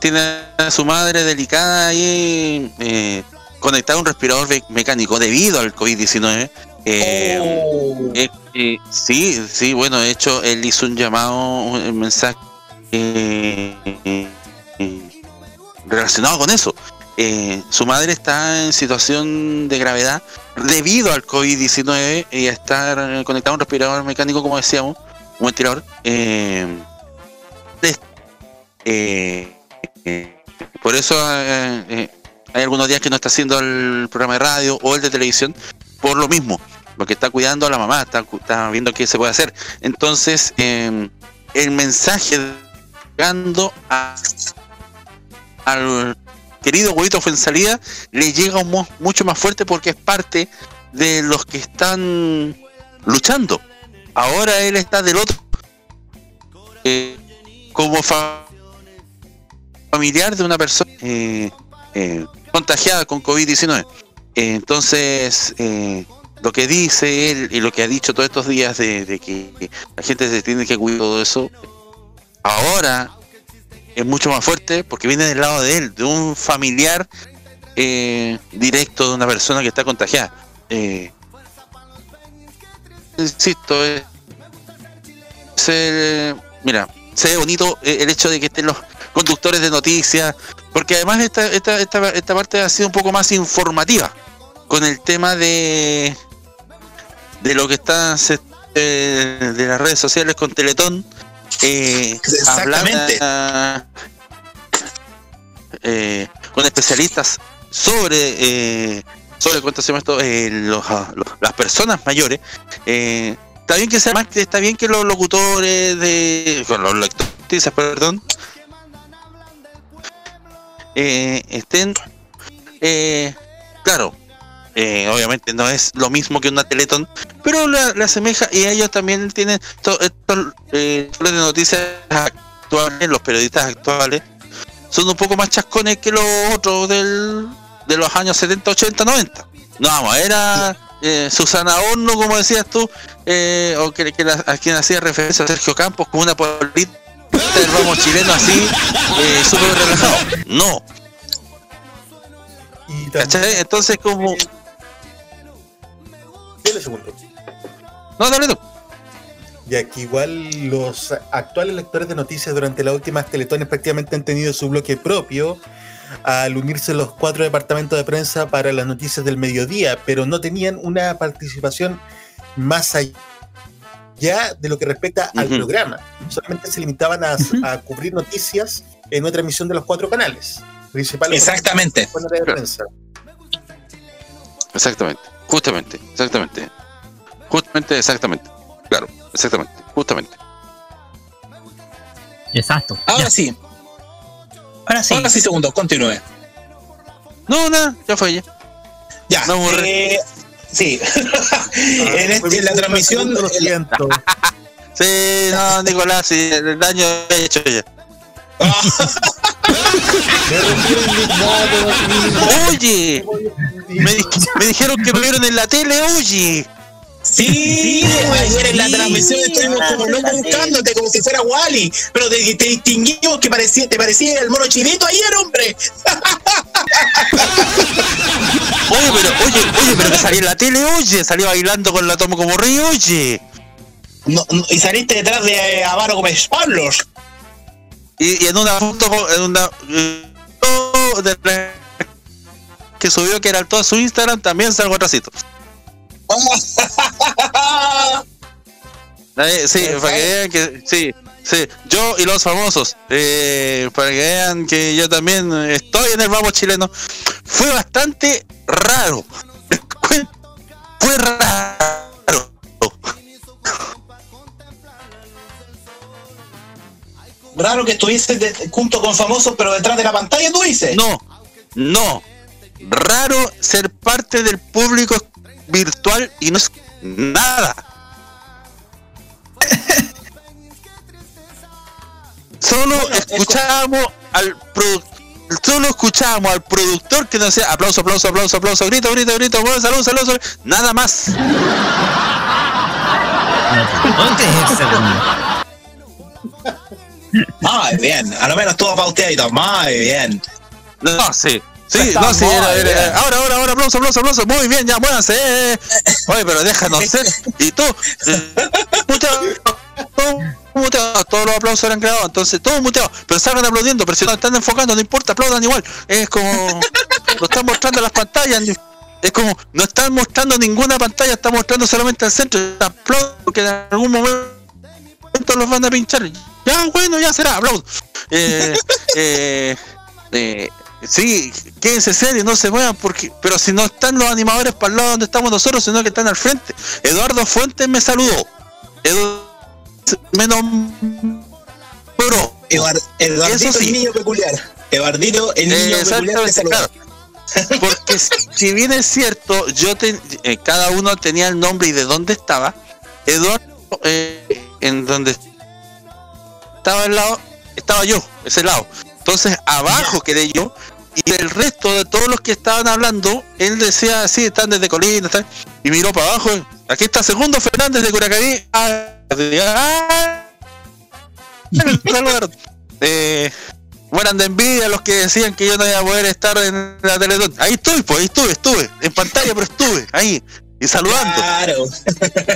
tiene a su madre delicada ahí eh, conectada a un respirador me- mecánico debido al COVID-19. Eh, Oh. eh, sí, sí, bueno, de hecho, él hizo un llamado, un mensaje eh, relacionado con eso. Eh, su madre está en situación de gravedad debido al COVID-19 y a estar conectado a un respirador mecánico, como decíamos, un ventilador. Eh, es- eh, por eso hay algunos días que no está haciendo el programa de radio o el de televisión por lo mismo, porque está cuidando a la mamá, está, viendo qué se puede hacer. Entonces, el mensaje llegando a, al querido huevito Fuensalida le llega mu- mucho más fuerte porque es parte de los que están luchando. Ahora él está del otro eh, como fa- familiar de una persona eh, eh, contagiada con COVID-19. Eh, entonces, lo que dice él y lo que ha dicho todos estos días de, de que la gente se tiene que cuidar de todo eso, ahora es mucho más fuerte porque viene del lado de él, de un familiar eh, directo de una persona que está contagiada. Eh, insisto, es el- mira, se ve bonito eh, el hecho de que estén los conductores de noticias, porque además esta, esta, esta, esta parte ha sido un poco más informativa con el tema de de lo que está se- eh, de las redes sociales con Teletón eh, Exactamente. hablar, eh, con especialistas sobre eh, sobre cuánto se llama esto eh, los- los- las personas mayores eh, está bien que sea más está bien que los locutores de con los lectores perdón eh, estén eh, claro eh, obviamente no es lo mismo que una Teletón, pero la, la asemeja y ellos también tienen to- estos eh, de noticias actuales, los periodistas actuales son un poco más chascones que los otros del, de los años 70, 80, 90. No, vamos, era eh, Susana Horno, como decías tú, eh, o que, que la- a quien hacía referencia a Sergio Campos como una política del vamos chileno así, eh, súper relajado. No. Entonces como... Dale segundo. No, dale tú. Ya que igual los actuales lectores de noticias durante las últimas teletones prácticamente han tenido su bloque propio al unirse los cuatro departamentos de prensa para las noticias del mediodía, pero no tenían una participación más allá ya de lo que respecta al programa. Solamente se limitaban a, a cubrir noticias en una transmisión de los cuatro canales. Principales Exactamente. De prensa. Exactamente, justamente, exactamente. Justamente, exactamente. Claro, exactamente, justamente. Exacto. Ahora sí. Ahora sí. Ahora sí, segundo, continúe. No, nada, ya fue ya. Ya. No, eh, sí. en, este- en la transmisión. Lo siento. Sí, no, Nicolás, sí, el daño hecho ya. Oye, me, di- me dijeron que me vieron en la tele, oye. Sí, ayer en la transmisión estuvimos como locos buscándote como si fuera Wally, pero te, te distinguimos que parecía, te parecía el mono chinito ayer, hombre. Oye, pero, oye, oye, pero que salí en la tele, oye, salí bailando con la tomo como rey, oye. No, no, y saliste detrás de eh, Avaro Gómez Pablos. Y, y en una foto, en una que subió que era todo su Instagram, también salgo atrásito. Eh, sí, para que vean que sí, sí, yo y los famosos, eh, para que vean que yo también estoy en el vamos chileno. Fue bastante raro. Fue raro. Raro que estuviese de- junto con famosos, pero detrás de la pantalla, tú dices. No, no. Raro ser parte del público virtual y no es nada. Solo escuchábamos al produ- solo escuchábamos al productor que nos decía aplauso, aplauso, aplauso, aplauso, grito, grito, grito, bueno, salud, salud, salud, nada más. Muy bien, a lo menos todo pauteadito, muy bien. No, sí. Sí, no, sí, era, era- ahora, ahora, ahora, aplauso, aplauso, aplauso, muy bien, ya, muévanse. eh, eh. Oye, pero déjanos ser. Y tú, eh, muteado, todo muteado, todos los aplausos eran grabados, entonces todos muteados, pero salgan aplaudiendo, pero si no están enfocando, no importa, aplaudan igual. Es como, lo están mostrando las pantallas, es como, no están mostrando ninguna pantalla, están mostrando solamente el centro, aplaudan porque en algún momento los van a pinchar. Ya, bueno, ya será, aplauso. Eh, eh, eh, sí, quédense serios, no se muevan, porque, pero si no están los animadores para el lado donde estamos nosotros, sino que están al frente. Eduardo Fuentes me saludó. Edu- me nombró. Eduard- Eduardito, Eso sí. el niño peculiar. Eduardito, el niño peculiar exactamente, saludó. claro. Porque si bien es cierto, yo te- eh, cada uno tenía el nombre y de dónde estaba. Eduardo, eh, en donde estaba el lado, estaba yo, ese lado. Entonces abajo quedé yo y el resto de todos los que estaban hablando, él decía, sí, están desde Colina, están", y miró para abajo. Aquí está Segundo Fernández de Curacaví. Ah, ah. Eh, mueran de envidia los que decían que yo no iba a poder estar en la Teletón. Ahí estoy, pues ahí estuve, estuve, en pantalla, pero estuve, ahí, y saludando. Claro.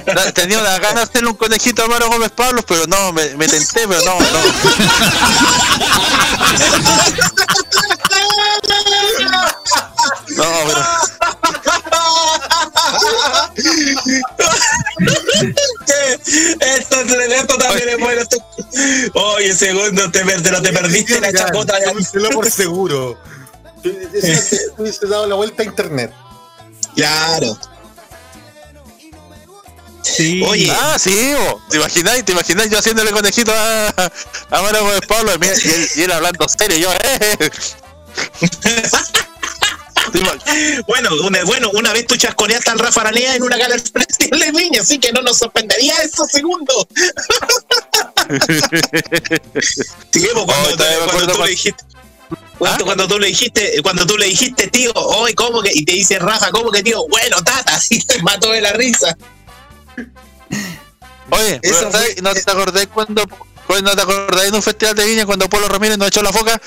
La- Tenía una ganas de hacerle un conejito a Maro Gómez Pablos, pero no, me, me tenté, pero no, no. No, pero. esto, esto también es bueno. esto- Oye, segundo, te, te lo te perdiste la chacota. de- Lo por seguro. Hubiese dado la vuelta a internet. Claro. Sí. Oye, Ah, sí, bo. ¿te imagináis? ¿Te imagináis yo haciéndole conejito a, a Maro Gómez Pablos y, él- y él, y él hablando serio? Yo, eh. ¿Te ima- bueno, una, bueno, una vez tú chasconeaste al Rafa Aranea en una gala del Festival de Viña, así que no nos sorprendería eso, segundo. Sí, pues, cuando, Oh, tú- cuando le dijiste. Cuando, ¿Ah? cuando tú le dijiste, cuando tú le dijiste, tío, hoy cómo que, y te dice Rafa, ¿cómo que tío? Bueno, tata, así te mató de la risa. Oye, Eso ¿verdad? fue- ¿no te acordás cuando, cuando no te acordás en un festival de viña cuando Polo Ramírez nos echó la foca?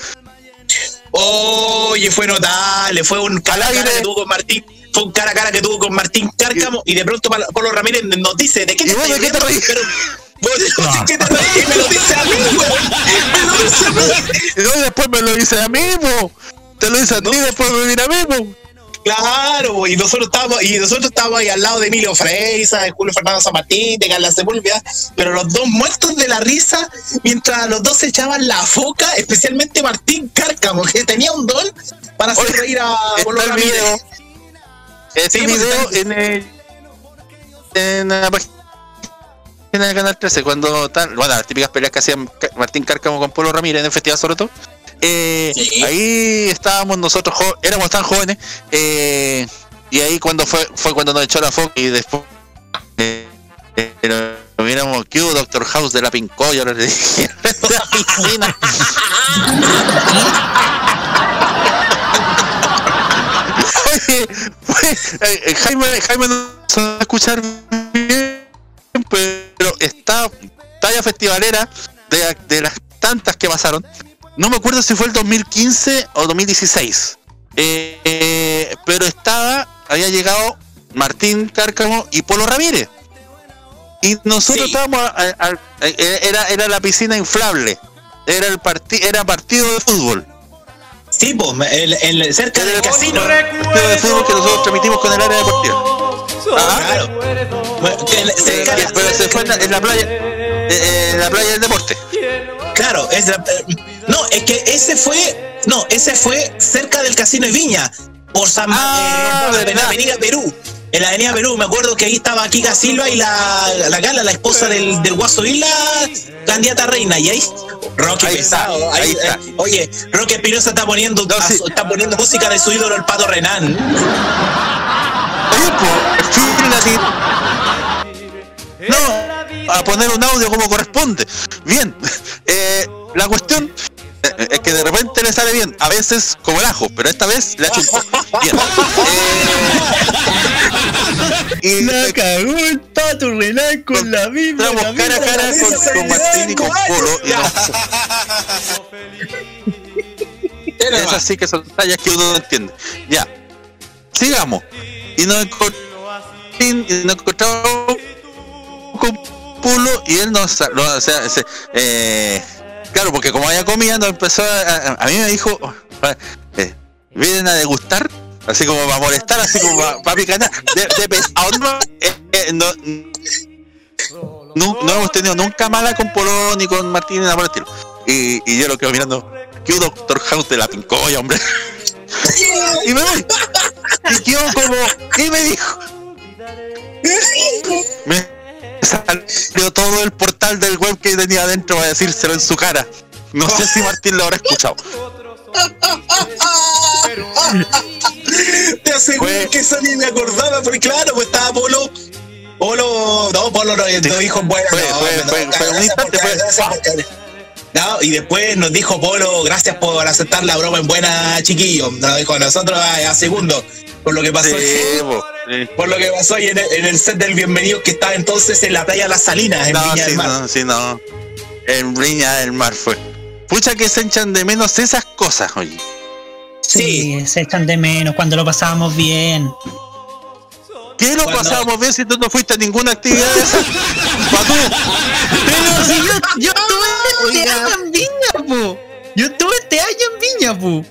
Oye, fue notable, fue un cara a cara que tuvo con Martín, fue un cara a cara que tuvo con Martín Cárcamo y de pronto Polo Ramírez nos dice, ¿de qué te ¿Y vos estás de qué te? Pero, vos, ¿de qué te reís? Y me lo dice a mí. Me lo dice a mí. Y después me lo dice a mí. Te lo dice a ti, después me mira a mí. Claro, y nosotros estábamos, y nosotros estábamos ahí al lado de Emilio Freisa, de Julio Fernando San Martín, de Carla Sepúlveda, pero los dos muertos de la risa, mientras los dos se echaban la foca, especialmente Martín Cárcamo, que tenía un don para hacer reír a Polo Está el Ramírez. video. Este Sí, pues, video en el en la página del canal 13 cuando tal, bueno, las típicas peleas que hacían Martín Cárcamo con Polo Ramírez en el festival sobre todo. Eh, ahí estábamos nosotros éramos tan jóvenes eh, y ahí cuando fue fue cuando nos echó la foca y después eh, lo miramos que Doctor House de la Pincoya le dije de la piscina Oye, pues, eh, Jaime, Jaime no se va a escuchar bien, pero está talla festivalera de, de las tantas que pasaron. No me acuerdo si fue el 2015 o 2016. Eh, eh, pero estaba, había llegado Martín Cárcamo y Polo Ramírez. Y nosotros estábamos, a- a- a- era, era la piscina inflable. Era el parti era partido de fútbol. Sí, pues, el, el- cerca del casino. Partido de fútbol que nosotros transmitimos con el área deportiva. Ah, Claro. Pero se fue en la, en la playa, eh, eh, en la playa del deporte. Claro, es la- no, es que ese fue, no, ese fue cerca del casino de Viña, por San, Ah, eh, en la Avenida Perú. En la Avenida Perú, me acuerdo que ahí estaba Kika Silva y la, la Gala, la esposa del, del Guaso Isla, candidata a reina. Y ahí, Roque Ahí está, pesado. ahí- ahí está. eh, oye, Roque Espinosa está poniendo, está poniendo música de su ídolo, el Pato Renán. Pues. No, a poner un audio como corresponde. Bien, eh, la cuestión eh, es que de repente le sale bien, a veces como el ajo, pero esta vez le ha hecho un- Bien. Eh, y La cagó el pato Renan con la misma. entramos la cara a cara con, con de Martín y con. Polo. y no- es así que son tallas que uno no entiende. Ya, sigamos. Y nos encontramos, y nos encontramos con Polo y él no, o sea, se- eh, claro, porque como había comida, nos empezó a, a, mí me dijo, eh, vienen a degustar, así como para molestar, así como para, para picanar, de, de pesado, no, eh, no, no, no hemos tenido nunca mala con Polo ni con Martín ni nada por el estilo. Y, y yo lo quedo mirando, que un Doctor House de la pincoya, hombre. y me voy. Y quedó como, ¿qué me dijo? Me salió todo el portal del web que tenía adentro para decírselo en su cara. No sé si Martín lo habrá escuchado. Te aseguro que eso ni me acordaba, porque claro, pues estaba Polo. Polo, no, Polo no, no dijo bueno. Fue- no, fue- no, fue- no, fue un instante, fue- No, y después nos dijo Polo, gracias por aceptar la broma en buena, chiquillo. Nos dijo nosotros a, a segundo, por lo que pasó. Sí, po, sí. Por lo que pasó ahí en el, en el set del bienvenido que estaba entonces en la playa Las Salinas, en No, Viña sí, del Mar. no, sí, no. En Viña del Mar fue. Pucha que se echan de menos esas cosas, oye. Sí, se echan de menos cuando lo pasábamos bien. ¿Qué lo Cuando- pasábamos bien si tú no fuiste a ninguna actividad de esas? Pa' tú. Pero si yo, yo estuve este año en Viña, po. Yo estuve este año en Viña, po.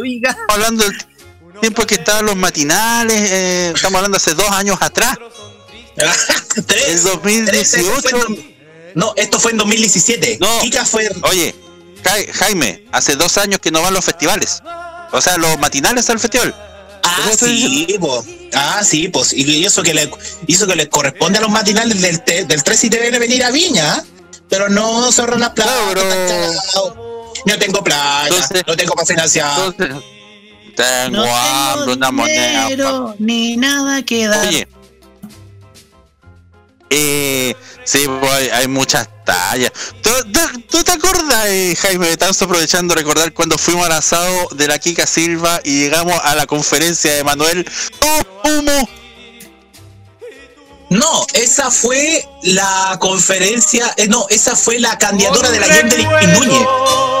Oiga. Estamos hablando del tiempo que estaban los matinales, eh, estamos hablando hace dos años atrás. Tres, el 2018. tres, fue en- no, esto fue en 2017. No. Kika fue. Oye, Jai- Jaime, hace dos años que no van los festivales. O sea, los matinales al festival. Ah, sí, po. Ah, sí, pues. Y eso que le, hizo que le corresponde a los matinales del, te- del 3 y TVN venir a Viña, pero no cerran las plazas. No tengo playa, no tengo para financiar. Tengo hambre, una moneda. dinero, ni nada que dar. Oye. Eh, sí, pues, hay, hay muchas tallas. ¿Tú, tú- tú te acuerdas, eh, Jaime? Estamos aprovechando de recordar cuando fuimos al asado de la Kika Silva y llegamos a la conferencia de Manuel. ¡Oh, humo! No, esa fue la conferencia, eh, no, esa fue la candidatura de la Yendelin y Núñez.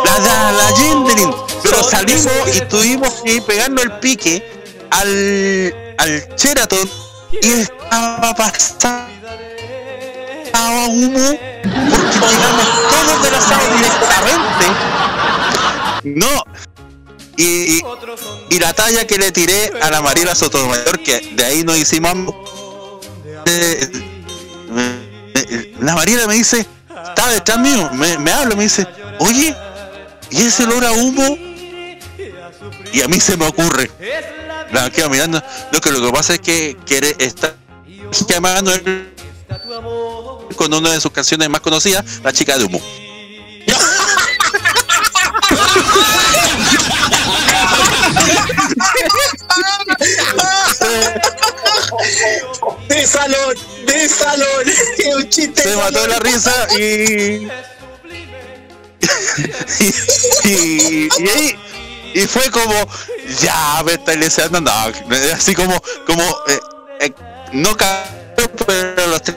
La, la, la Yendelin. Pero salimos y tuvimos que pegarnos el pique al, al Sheraton y estaba pasando humo porque todos directamente. No. y, la talla que le tiré a la Mariela Sotomayor, que de ahí nos hicimos la Mariela me dice, está detrás mío, me, habla, me dice, oye, ¿y ese olor a humo? Y a mí se me ocurre. La mirando. No, que lo que pasa es que quiere estar llamando él con una de sus canciones más conocidas, La chica de humo. de salón, de salón, un chiste. Se mató la risa y. y, y, y, fue como, ya, me está deseando, no, así como, como, eh, eh, no pero los tres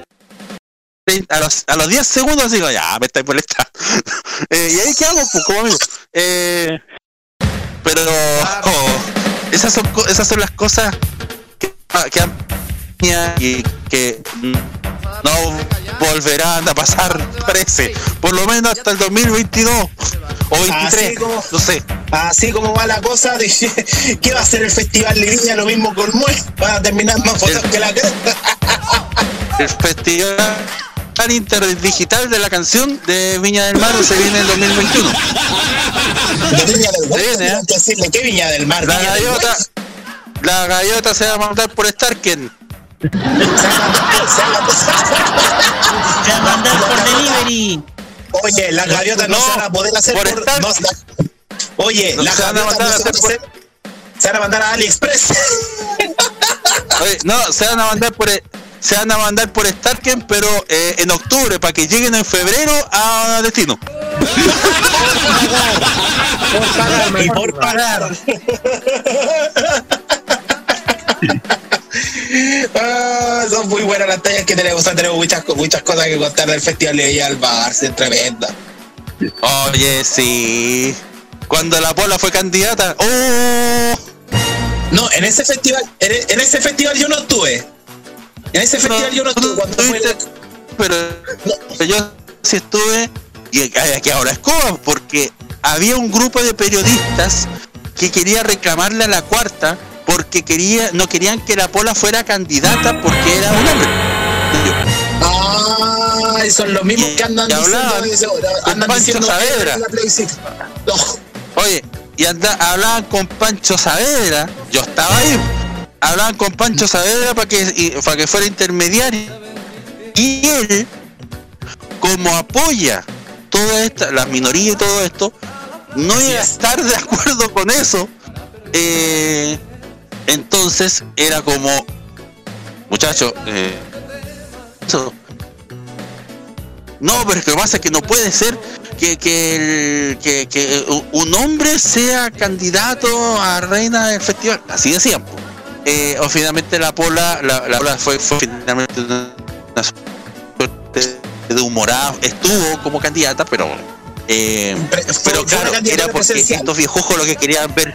a, los, a los 10 segundos digo, ya, me estáis molestando. eh, ¿Y ahí qué hago? Pues, como amigo. Eh, pero oh, esas, son, esas son las cosas que, que han y que no volverán a pasar, parece, por lo menos hasta el 2022 o 23, no sé. Así como va la cosa, de, ¿qué va a ser el Festival de Viña? Lo mismo con Mue, van a terminar más fotos que la cresta. El Festival interdigital de la canción de Viña del Mar se viene en 2021. De Viña del Mar, Se viene, ¿eh? decirle, ¿qué Viña del Mar? La Viña del la gaviota se va a mandar por Starken. Se va a mandar por delivery. Oye, las gaviotas no, se van a poder hacer por por. no, oye, No, las se van a gaviotas mandar no a se van a hacer por-. Se van a mandar a AliExpress. Oye, no, se van a mandar por se van a mandar por Starken, pero eh, en octubre para que lleguen en febrero a destino. y por pagar. Ah, son muy buenas las tallas que tenemos. o sea, tenemos muchas, muchas cosas que contar del Festival de Villa es tremenda. Oye, sí. Cuando la Pola fue candidata. ¡Oh! No, en ese festival, en, en ese festival yo no estuve. En ese festival yo no estuve cuando fue el- Pero yo sí estuve y aquí ahora escoba porque había un grupo de periodistas que quería reclamarle a la cuarta porque quería no querían que la Pola fuera candidata porque era un hombre. Ah, son los mismos que andan diciendo, hablaban andan Pancho diciendo Saavedra. No. Oye, y anda, hablaban con Pancho Saavedra, yo estaba ahí, hablaban con Pancho Saavedra para que, para que fuera intermediario. Y él, como apoya toda esta, las minorías y todo esto, no iba a estar de acuerdo con eso. Eh, entonces era como, muchachos, eh, eso. No, pero lo que pasa es que no puede ser que, que, el- que, que un hombre sea candidato a reina del festival. Así decían. po. Eh, o finalmente la Pola, la, la Pola fue, fue finalmente una, suerte de humorada. Estuvo como candidata, pero eh, pero claro, era porque estos viejojos lo que querían ver.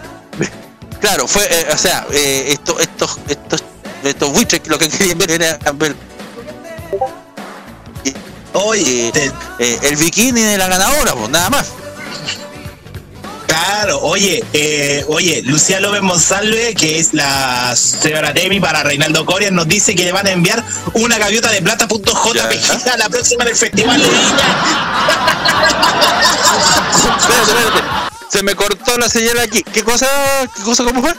Claro, fue, eh, o sea, eh, esto, estos, estos, estos buitres lo que querían ver era ver Oye, eh, el bikini de la ganadora, pues nada más. Claro, oye, eh, oye, Lucía López Monsalve, que es la señora Temi para Reinaldo Coria, nos dice que le van a enviar una gaviota de plata.jpg a la próxima del Festival de Espérate, espérate. Se me cortó la señal aquí. ¿Qué cosa? ¿Qué cosa cómo fue?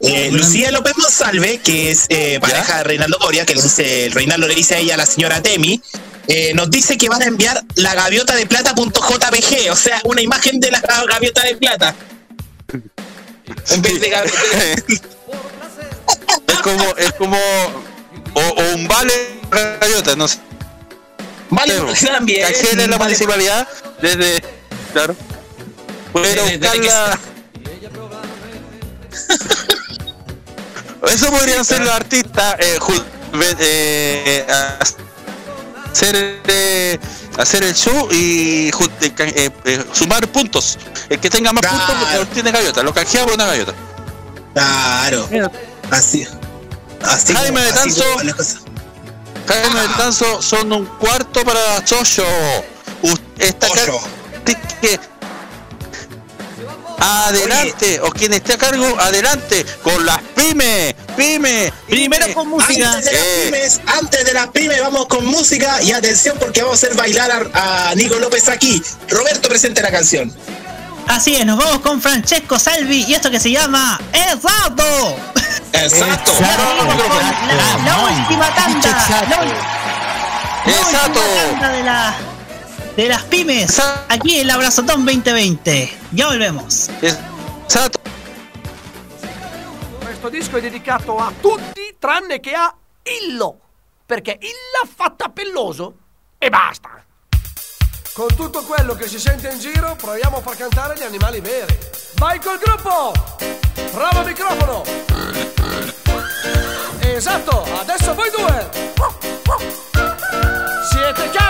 Eh, Lucía López Monsalve, que es eh, pareja de Reinaldo Coria, que le dice, Reinaldo le dice a ella a la señora Temi, eh, nos dice que van a enviar la gaviota de plata.jpg, o sea, una imagen de la gaviota de plata. En vez de gaviota. Es como, es como. O, o un vale gaviota, no sé. Vale, también. canjeen en la Vale. municipalidad desde. Claro. Pueden buscarla. Eso podrían ser los artistas. Eh, ve- eh, hacer, eh, hacer el show y eh, eh, eh, sumar puntos. El que tenga más puntos tiene gaviota. Lo canjea por una gaviota. Claro. Así. Así Jaime de Tanzo. Jaime del Tanzo son un cuarto para Chocho. Esta que- adelante, o quien esté a cargo, adelante, con las pymes, pymes. Primero con música. Antes de las pymes, antes de las pymes, vamos con música y atención porque vamos a hacer bailar a, a Nico López aquí. Roberto, presente la canción. Así es, nos vamos con Francesco Salvi y esto que se llama Exacto. Exacto. La, la última tanda. La, Exacto. última tanda de, la, de las pymes. Aquí en el Abrazotón 2020. Ya volvemos. Exacto. Questo disco è dedicato a tutti tranne che a Illo, perché Illa fa tappelloso e basta. Con tutto quello che si sente in giro, proviamo a far cantare gli animali veri. Vai col gruppo! Bravo microfono! Esatto, adesso voi due! Siete caldi?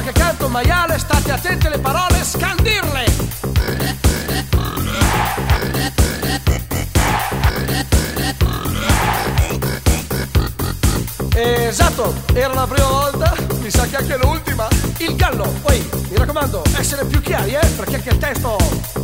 Volta che canto un maiale, state attenti alle parole, scandirle! Esatto, era la prima volta, mi sa che anche l'ultima. Il gallo, poi, mi raccomando, essere più chiari, eh, perché anche il testo...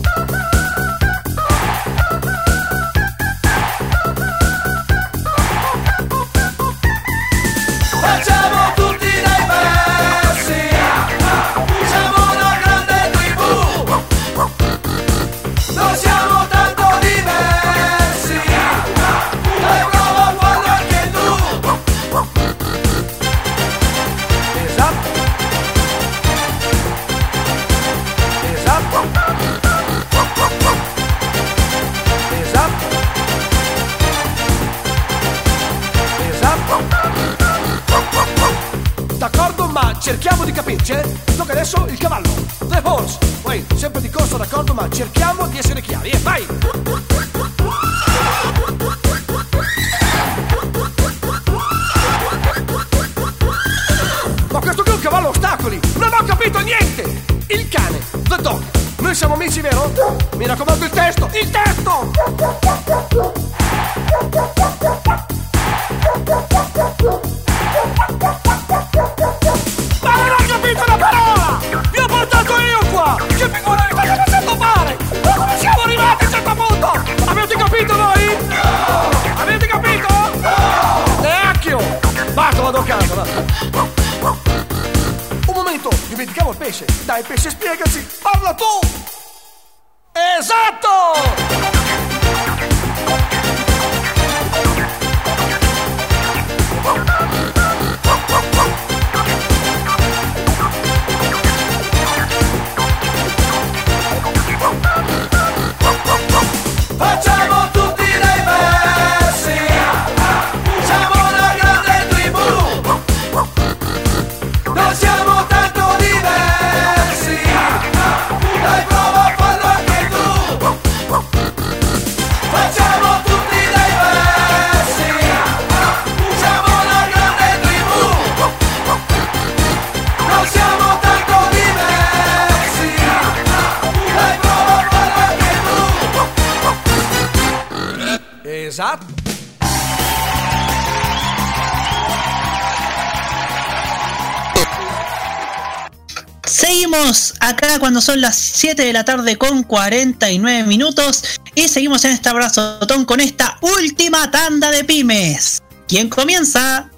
son las 7 de la tarde con 49 minutos y seguimos en este abrazotón con esta última tanda de pymes. ¿Quién comienza?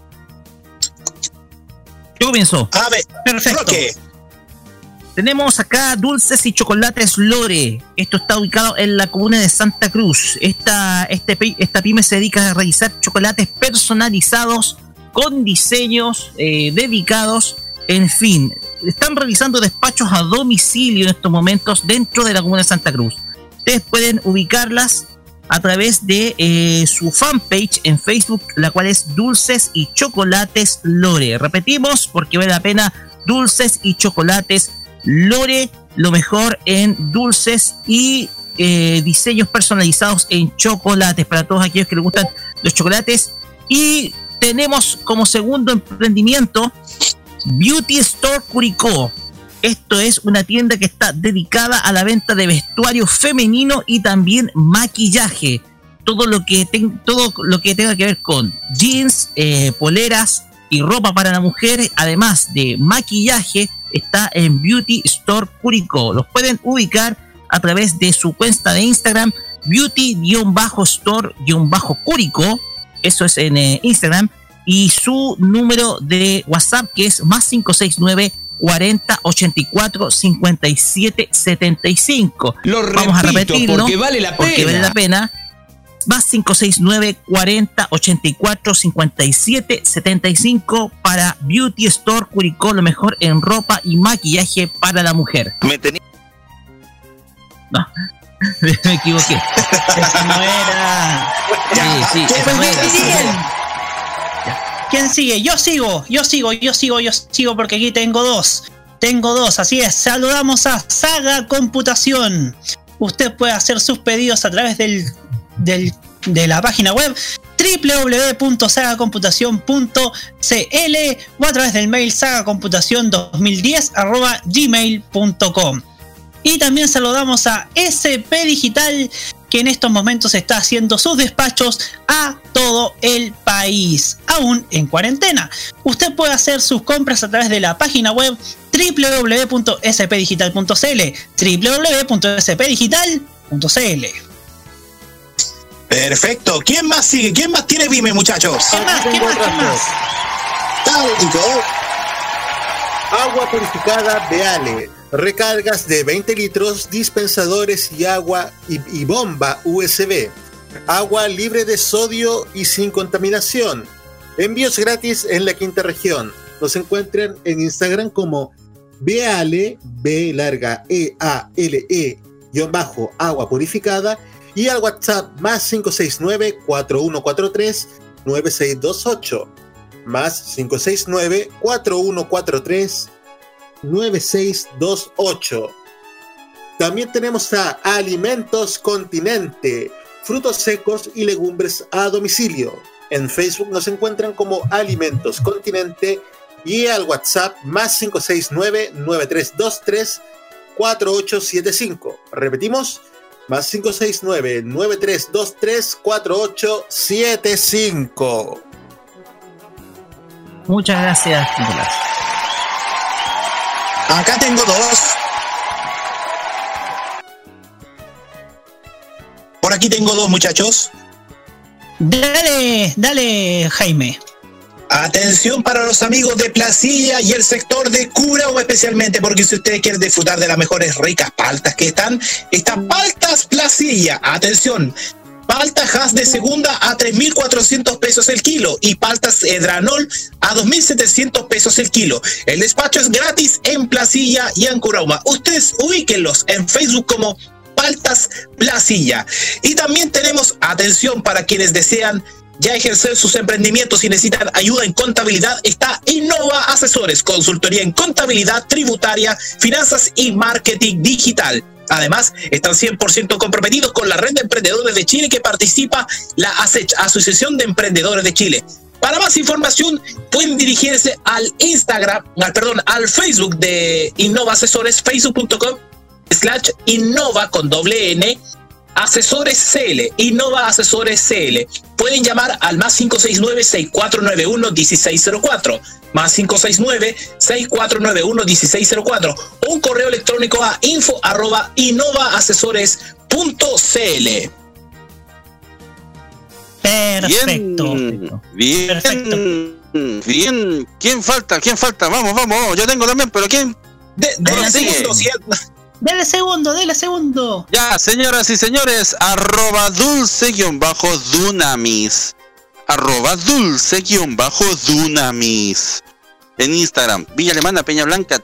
Yo comienzo. A ver, Perfecto. Tenemos acá dulces y chocolates Lore. Esto está ubicado en la comuna de Santa Cruz. Esta, este, esta pyme se dedica a realizar chocolates personalizados con diseños eh, dedicados. En fin, están realizando despachos a domicilio en estos momentos dentro de la comuna de Santa Cruz. Ustedes pueden ubicarlas a través de eh, su fanpage en Facebook, la cual es Dulces y Chocolates Lore. Repetimos porque vale la pena Dulces y Chocolates Lore, lo mejor en dulces y eh, diseños personalizados en chocolates para todos aquellos que les gustan los chocolates. Y tenemos como segundo emprendimiento Beauty Store Curicó. Esto es una tienda que está dedicada a la venta de vestuario femenino y también maquillaje. Todo lo que, todo tenga que ver con jeans, eh, poleras y ropa para la mujer, además de maquillaje, está en Beauty Store Curicó. Los pueden ubicar a través de su cuenta de Instagram, beauty-store-curicó. Eso es en eh, Instagram. Y su número de WhatsApp que es más 569 40 84 57 75. Lo Vamos a repito, repetirlo porque vale la porque pena. vale la pena. Más 569 40 84 57 75 para Beauty Store Curicó, lo mejor en ropa y maquillaje para la mujer. Me tenía. No, me equivoqué. Esa no era. Sí, sí, esa no era. ¿Quién sigue? Yo sigo, yo sigo, yo sigo, yo sigo porque aquí tengo dos. Tengo dos, así es. Saludamos a Saga Computación. Usted puede hacer sus pedidos a través de la página web www.sagacomputación.cl o a través del mail sagacomputación2010 arroba gmail.com. Y también saludamos a SP Digital que en estos momentos está haciendo sus despachos a todo el país, aún en cuarentena. Usted puede hacer sus compras a través de la página web www.spdigital.cl www.spdigital.cl Perfecto. ¿Quién más sigue? ¿Quién más tiene Vime, muchachos? ¿Qué más? ¿Qué más? ¿Qué más? Agua purificada Beale. Recargas de 20 litros, dispensadores y agua y, bomba USB. Agua libre de sodio y sin contaminación. Envíos gratis en la quinta región. Nos encuentran en Instagram como Beale, B larga E A L E, guion bajo agua purificada y al WhatsApp más 569 4143 9628 más 569 4143 9628. También tenemos a Alimentos Continente, frutos secos y legumbres a domicilio. En Facebook nos encuentran como Alimentos Continente y al WhatsApp más 569 9323 4875. Repetimos, más 569 9323 4875. Muchas gracias, Nicolás. Acá tengo dos. Por aquí tengo dos, muchachos. Dale, dale, Jaime. Atención para los amigos de Placilla y el sector de Curao especialmente, porque si ustedes quieren disfrutar de las mejores ricas paltas que están, están paltas Placilla. Atención, paltas Hass de segunda a 3.400 pesos el kilo y paltas Edranol a 2.700 pesos el kilo. El despacho es gratis en Placilla y en. Ustedes ubíquenlos en Facebook como Paltas Placilla. Y también tenemos atención para quienes desean ya ejercer sus emprendimientos y necesitan ayuda en contabilidad, está Innova Asesores, consultoría en contabilidad tributaria, finanzas y marketing digital. Además, están 100% comprometidos con la red de emprendedores de Chile que participa la Asociación de Emprendedores de Chile. Para más información, pueden dirigirse al Instagram, al, perdón, al Facebook de Innova Asesores, facebook.com slash Innova con doble N Asesores CL, Innova Asesores CL. Pueden llamar al más 569-6491-1604, más 569-6491-1604 o un correo electrónico a info arroba innovaasesores.cl. Perfecto. Bien, bien, bien. ¿Quién falta? ¿Quién falta? Vamos, vamos. Yo tengo también, pero ¿quién? De, sigue? segundo, Dale segundo, dale segundo. Ya, señoras y señores, arroba dulce-dunamis. Arroba dulce-dunamis. En Instagram, Villa Alemana, Peña Blanca.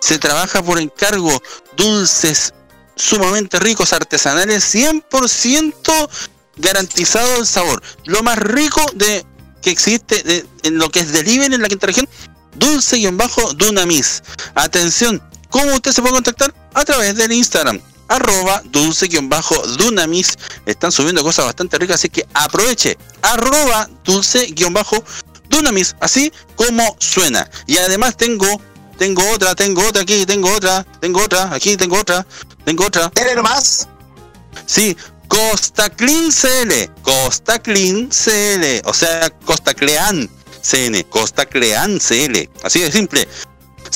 Se trabaja por encargo dulces sumamente ricos, artesanales, 100% garantizado el sabor. Lo más rico de que existe en lo que es delivery en la quinta región, dulce-dunamis. Atención, ¿cómo usted se puede contactar? A través del Instagram, arroba dulce-dunamis. Están subiendo cosas bastante ricas, así que aproveche, arroba dulce-dunamis, así como suena. Y además tengo, tengo otra, tengo otra aquí, tengo otra, tengo otra, aquí tengo otra, tengo otra. ¿Tener más? Sí, Costa Clean CL, Costa Clean CL, o sea, Costa Clean CN, Costa Clean CL, así de simple.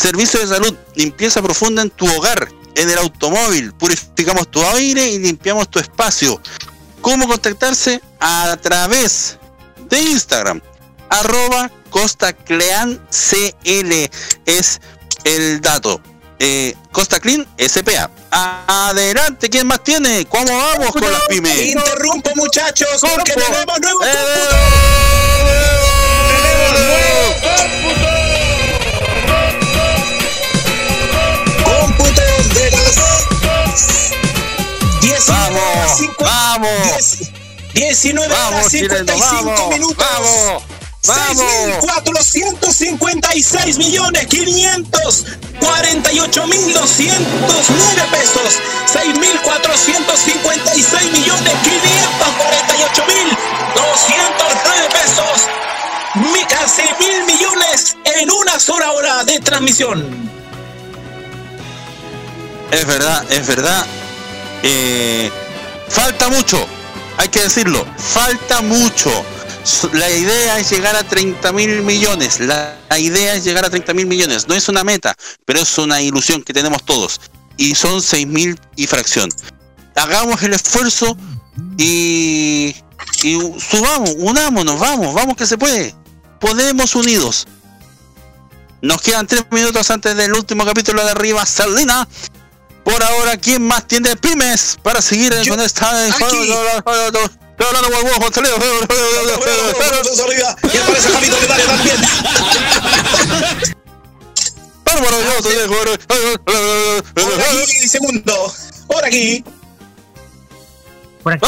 Servicio de salud, limpieza profunda en tu hogar, en el automóvil, purificamos tu aire y limpiamos tu espacio. ¿Cómo contactarse? A través de Instagram, arroba Costa Clean CL es el dato. Eh, Costa Clean SPA. Adelante, ¿quién más tiene? ¿Cómo vamos con las pymes? Interrumpo, muchachos, porque tenemos nuevo Eh, cómputo 19 Vamos, vamos. 19 Vamos, horas chileno, 55 vamos, minutos. vamos, vamos. 6.456 millones 548 mil 209 pesos. 6.456 millones 548 mil 209 pesos. Casi mil millones en una sola hora de transmisión. Es verdad, es verdad. Eh, falta mucho, hay que decirlo, falta mucho. La idea es llegar a 30 mil millones. La, la idea es llegar a 30 mil millones. No es una meta, pero es una ilusión que tenemos todos. Y son 6 mil y fracción. Hagamos el esfuerzo y, y subamos, unámonos, vamos, vamos que se puede. Podemos unidos. Nos quedan tres minutos antes del último capítulo de Arriba Salina. Por ahora, ¿quién más tiene pymes para seguir con esta... Y aparece Javito que dale también. Por aquí, segundo. Por aquí. Por aquí.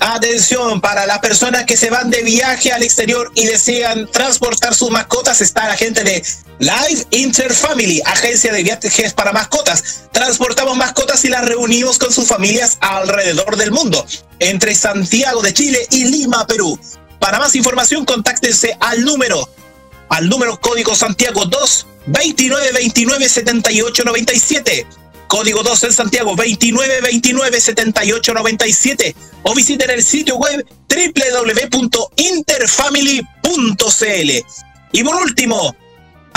Atención, para las personas que se van de viaje al exterior y desean transportar sus mascotas, está la gente de Live Interfamily, agencia de viajes para mascotas. Transportamos mascotas y las reunimos con sus familias alrededor del mundo, entre Santiago de Chile y Lima, Perú. Para más información, contáctense al número, al número código Santiago 2 29 29 78 97. Código 2 en Santiago 29 29 78 97 o visiten el sitio web www.interfamily.cl. Y por último,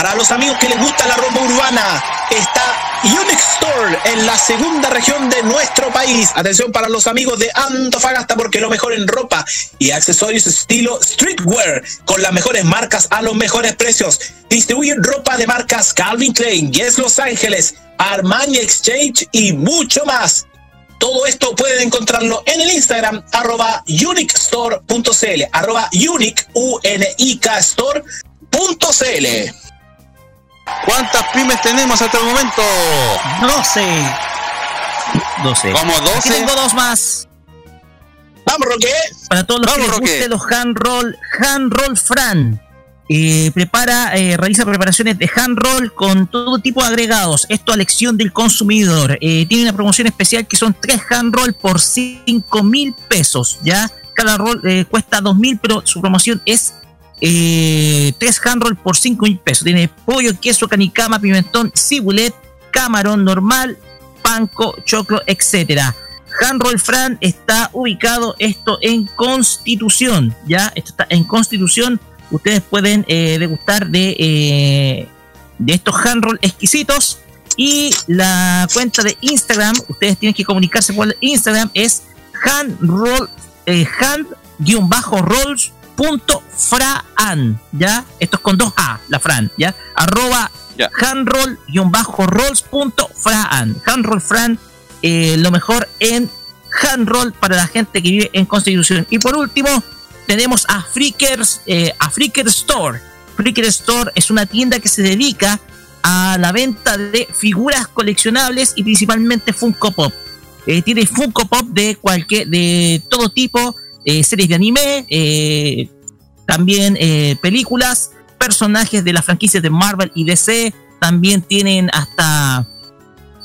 para los amigos que les gusta la ropa urbana, está Unique Store en la segunda región de nuestro país. Atención para los amigos de Antofagasta porque lo mejor en ropa y accesorios estilo streetwear con las mejores marcas a los mejores precios. Distribuyen ropa de marcas Calvin Klein, Yes Los Ángeles, Armani Exchange y mucho más. Todo esto pueden encontrarlo en el Instagram arroba uniquestore.cl arroba ¿Cuántas pymes tenemos hasta el momento? 12. 12. Vamos, Aquí 12. tengo dos más. Vamos, Roque. Para todos los Vamos, que les Roque. guste los hand roll, hand roll Fran. Eh, prepara, eh, realiza preparaciones de hand roll con todo tipo de agregados. Esto a elección del consumidor. Eh, tiene una promoción especial que son tres hand roll por 5 mil pesos. Ya cada roll eh, cuesta 2 mil, pero su promoción es eh, tres hand roll por 5 mil pesos. Tiene pollo, queso, canicama, pimentón, cibulet, camarón normal, panco, choclo, etcétera. Handroll Fran está ubicado esto en Constitución, ya esto está en Constitución. Ustedes pueden eh, degustar de, eh, de estos handroll exquisitos y la cuenta de Instagram, ustedes tienen que comunicarse por Instagram es handroll eh, hand-rolls.fraan, ya esto es con dos A, la Fran, ya arroba handroll-rolls.fraan, handroll Fran eh, lo mejor en handroll para la gente que vive en Constitución. Y por último, tenemos a Freakers, eh, a Freaker Store. Freaker Store es una tienda que se dedica a la venta de figuras coleccionables y principalmente Funko Pop. eh, tiene Funko Pop de cualquier, de todo tipo, eh, series de anime, eh, también eh, películas, personajes de las franquicias de Marvel y DC, también tienen hasta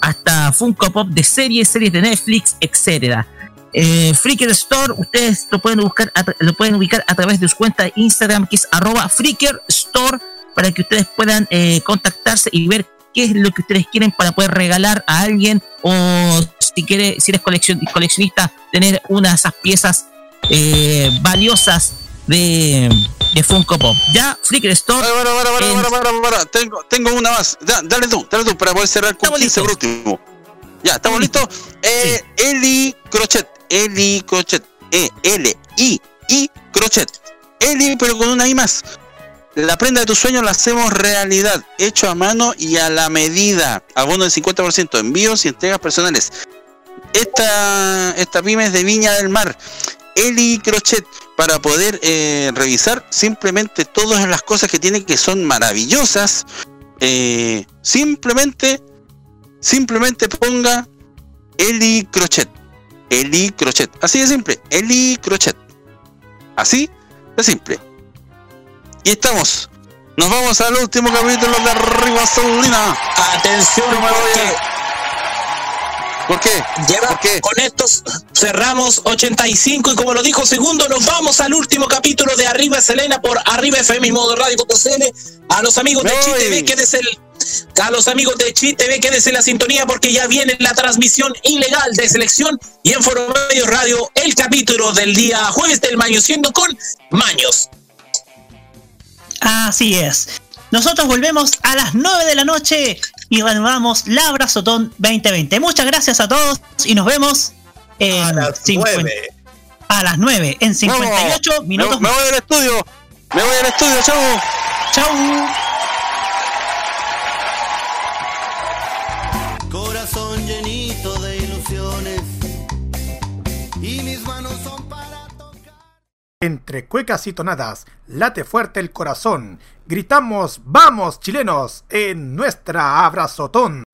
hasta Funko Pop de series, series de Netflix, etcétera. Eh, Freaker Store, ustedes lo pueden buscar, lo pueden ubicar a través de su cuenta de Instagram, que es arroba Freaker Store, para que ustedes puedan contactarse y ver qué es lo que ustedes quieren para poder regalar a alguien o si quiere, si eres coleccion- coleccionista, tener una de esas piezas eh, valiosas de, de Funko Pop. Ya, Freaker Store. Para, para, para, en- para, para, para. Tengo, tengo una más. Da- dale tú, dale tú, para poder cerrar con 15 por último. Ya, ¿estamos listos? Eh, Eli Crochet. Eli Crochet. E, L, I, I Crochet. Eli, pero con una I más. La prenda de tus sueños la hacemos realidad, hecho a mano y a la medida. Abono del 50%, envíos y entregas personales. Esta, esta pyme es de Viña del Mar. Eli Crochet, para poder eh, revisar simplemente todas las cosas que tiene que son maravillosas. eh, simplemente, simplemente ponga Eli Crochet. Eli Crochet. Así de simple. Eli Crochet. Así de simple. Y estamos. Nos vamos al último capítulo de Arriba Solina. Atención, me voy porque ¿Por qué? Lleva- Con estos cerramos 85 y como lo dijo Segundo, nos vamos al último capítulo de Arriba Selena por Arriba FM y Modo Radio.cl. A los amigos de Chi TV, quédese el, a los amigos de Chi TV, quédese en la sintonía porque ya viene la transmisión ilegal de selección y en Foro Medio Radio el capítulo del día jueves del Maño, siendo con Maños. Así es. Nosotros volvemos a las 9 de la noche y reanudamos la Abrazotón 2020. Muchas gracias a todos y nos vemos en A las 50 nueve. a las 9 en 58 Vamos. minutos Me, me voy al estudio. Me voy al estudio, chau. Chau. Corazón llenito de ilusiones y mis manos son para Entre cuecas y tonadas, late fuerte el corazón. Gritamos, vamos chilenos, en nuestra abrazotón.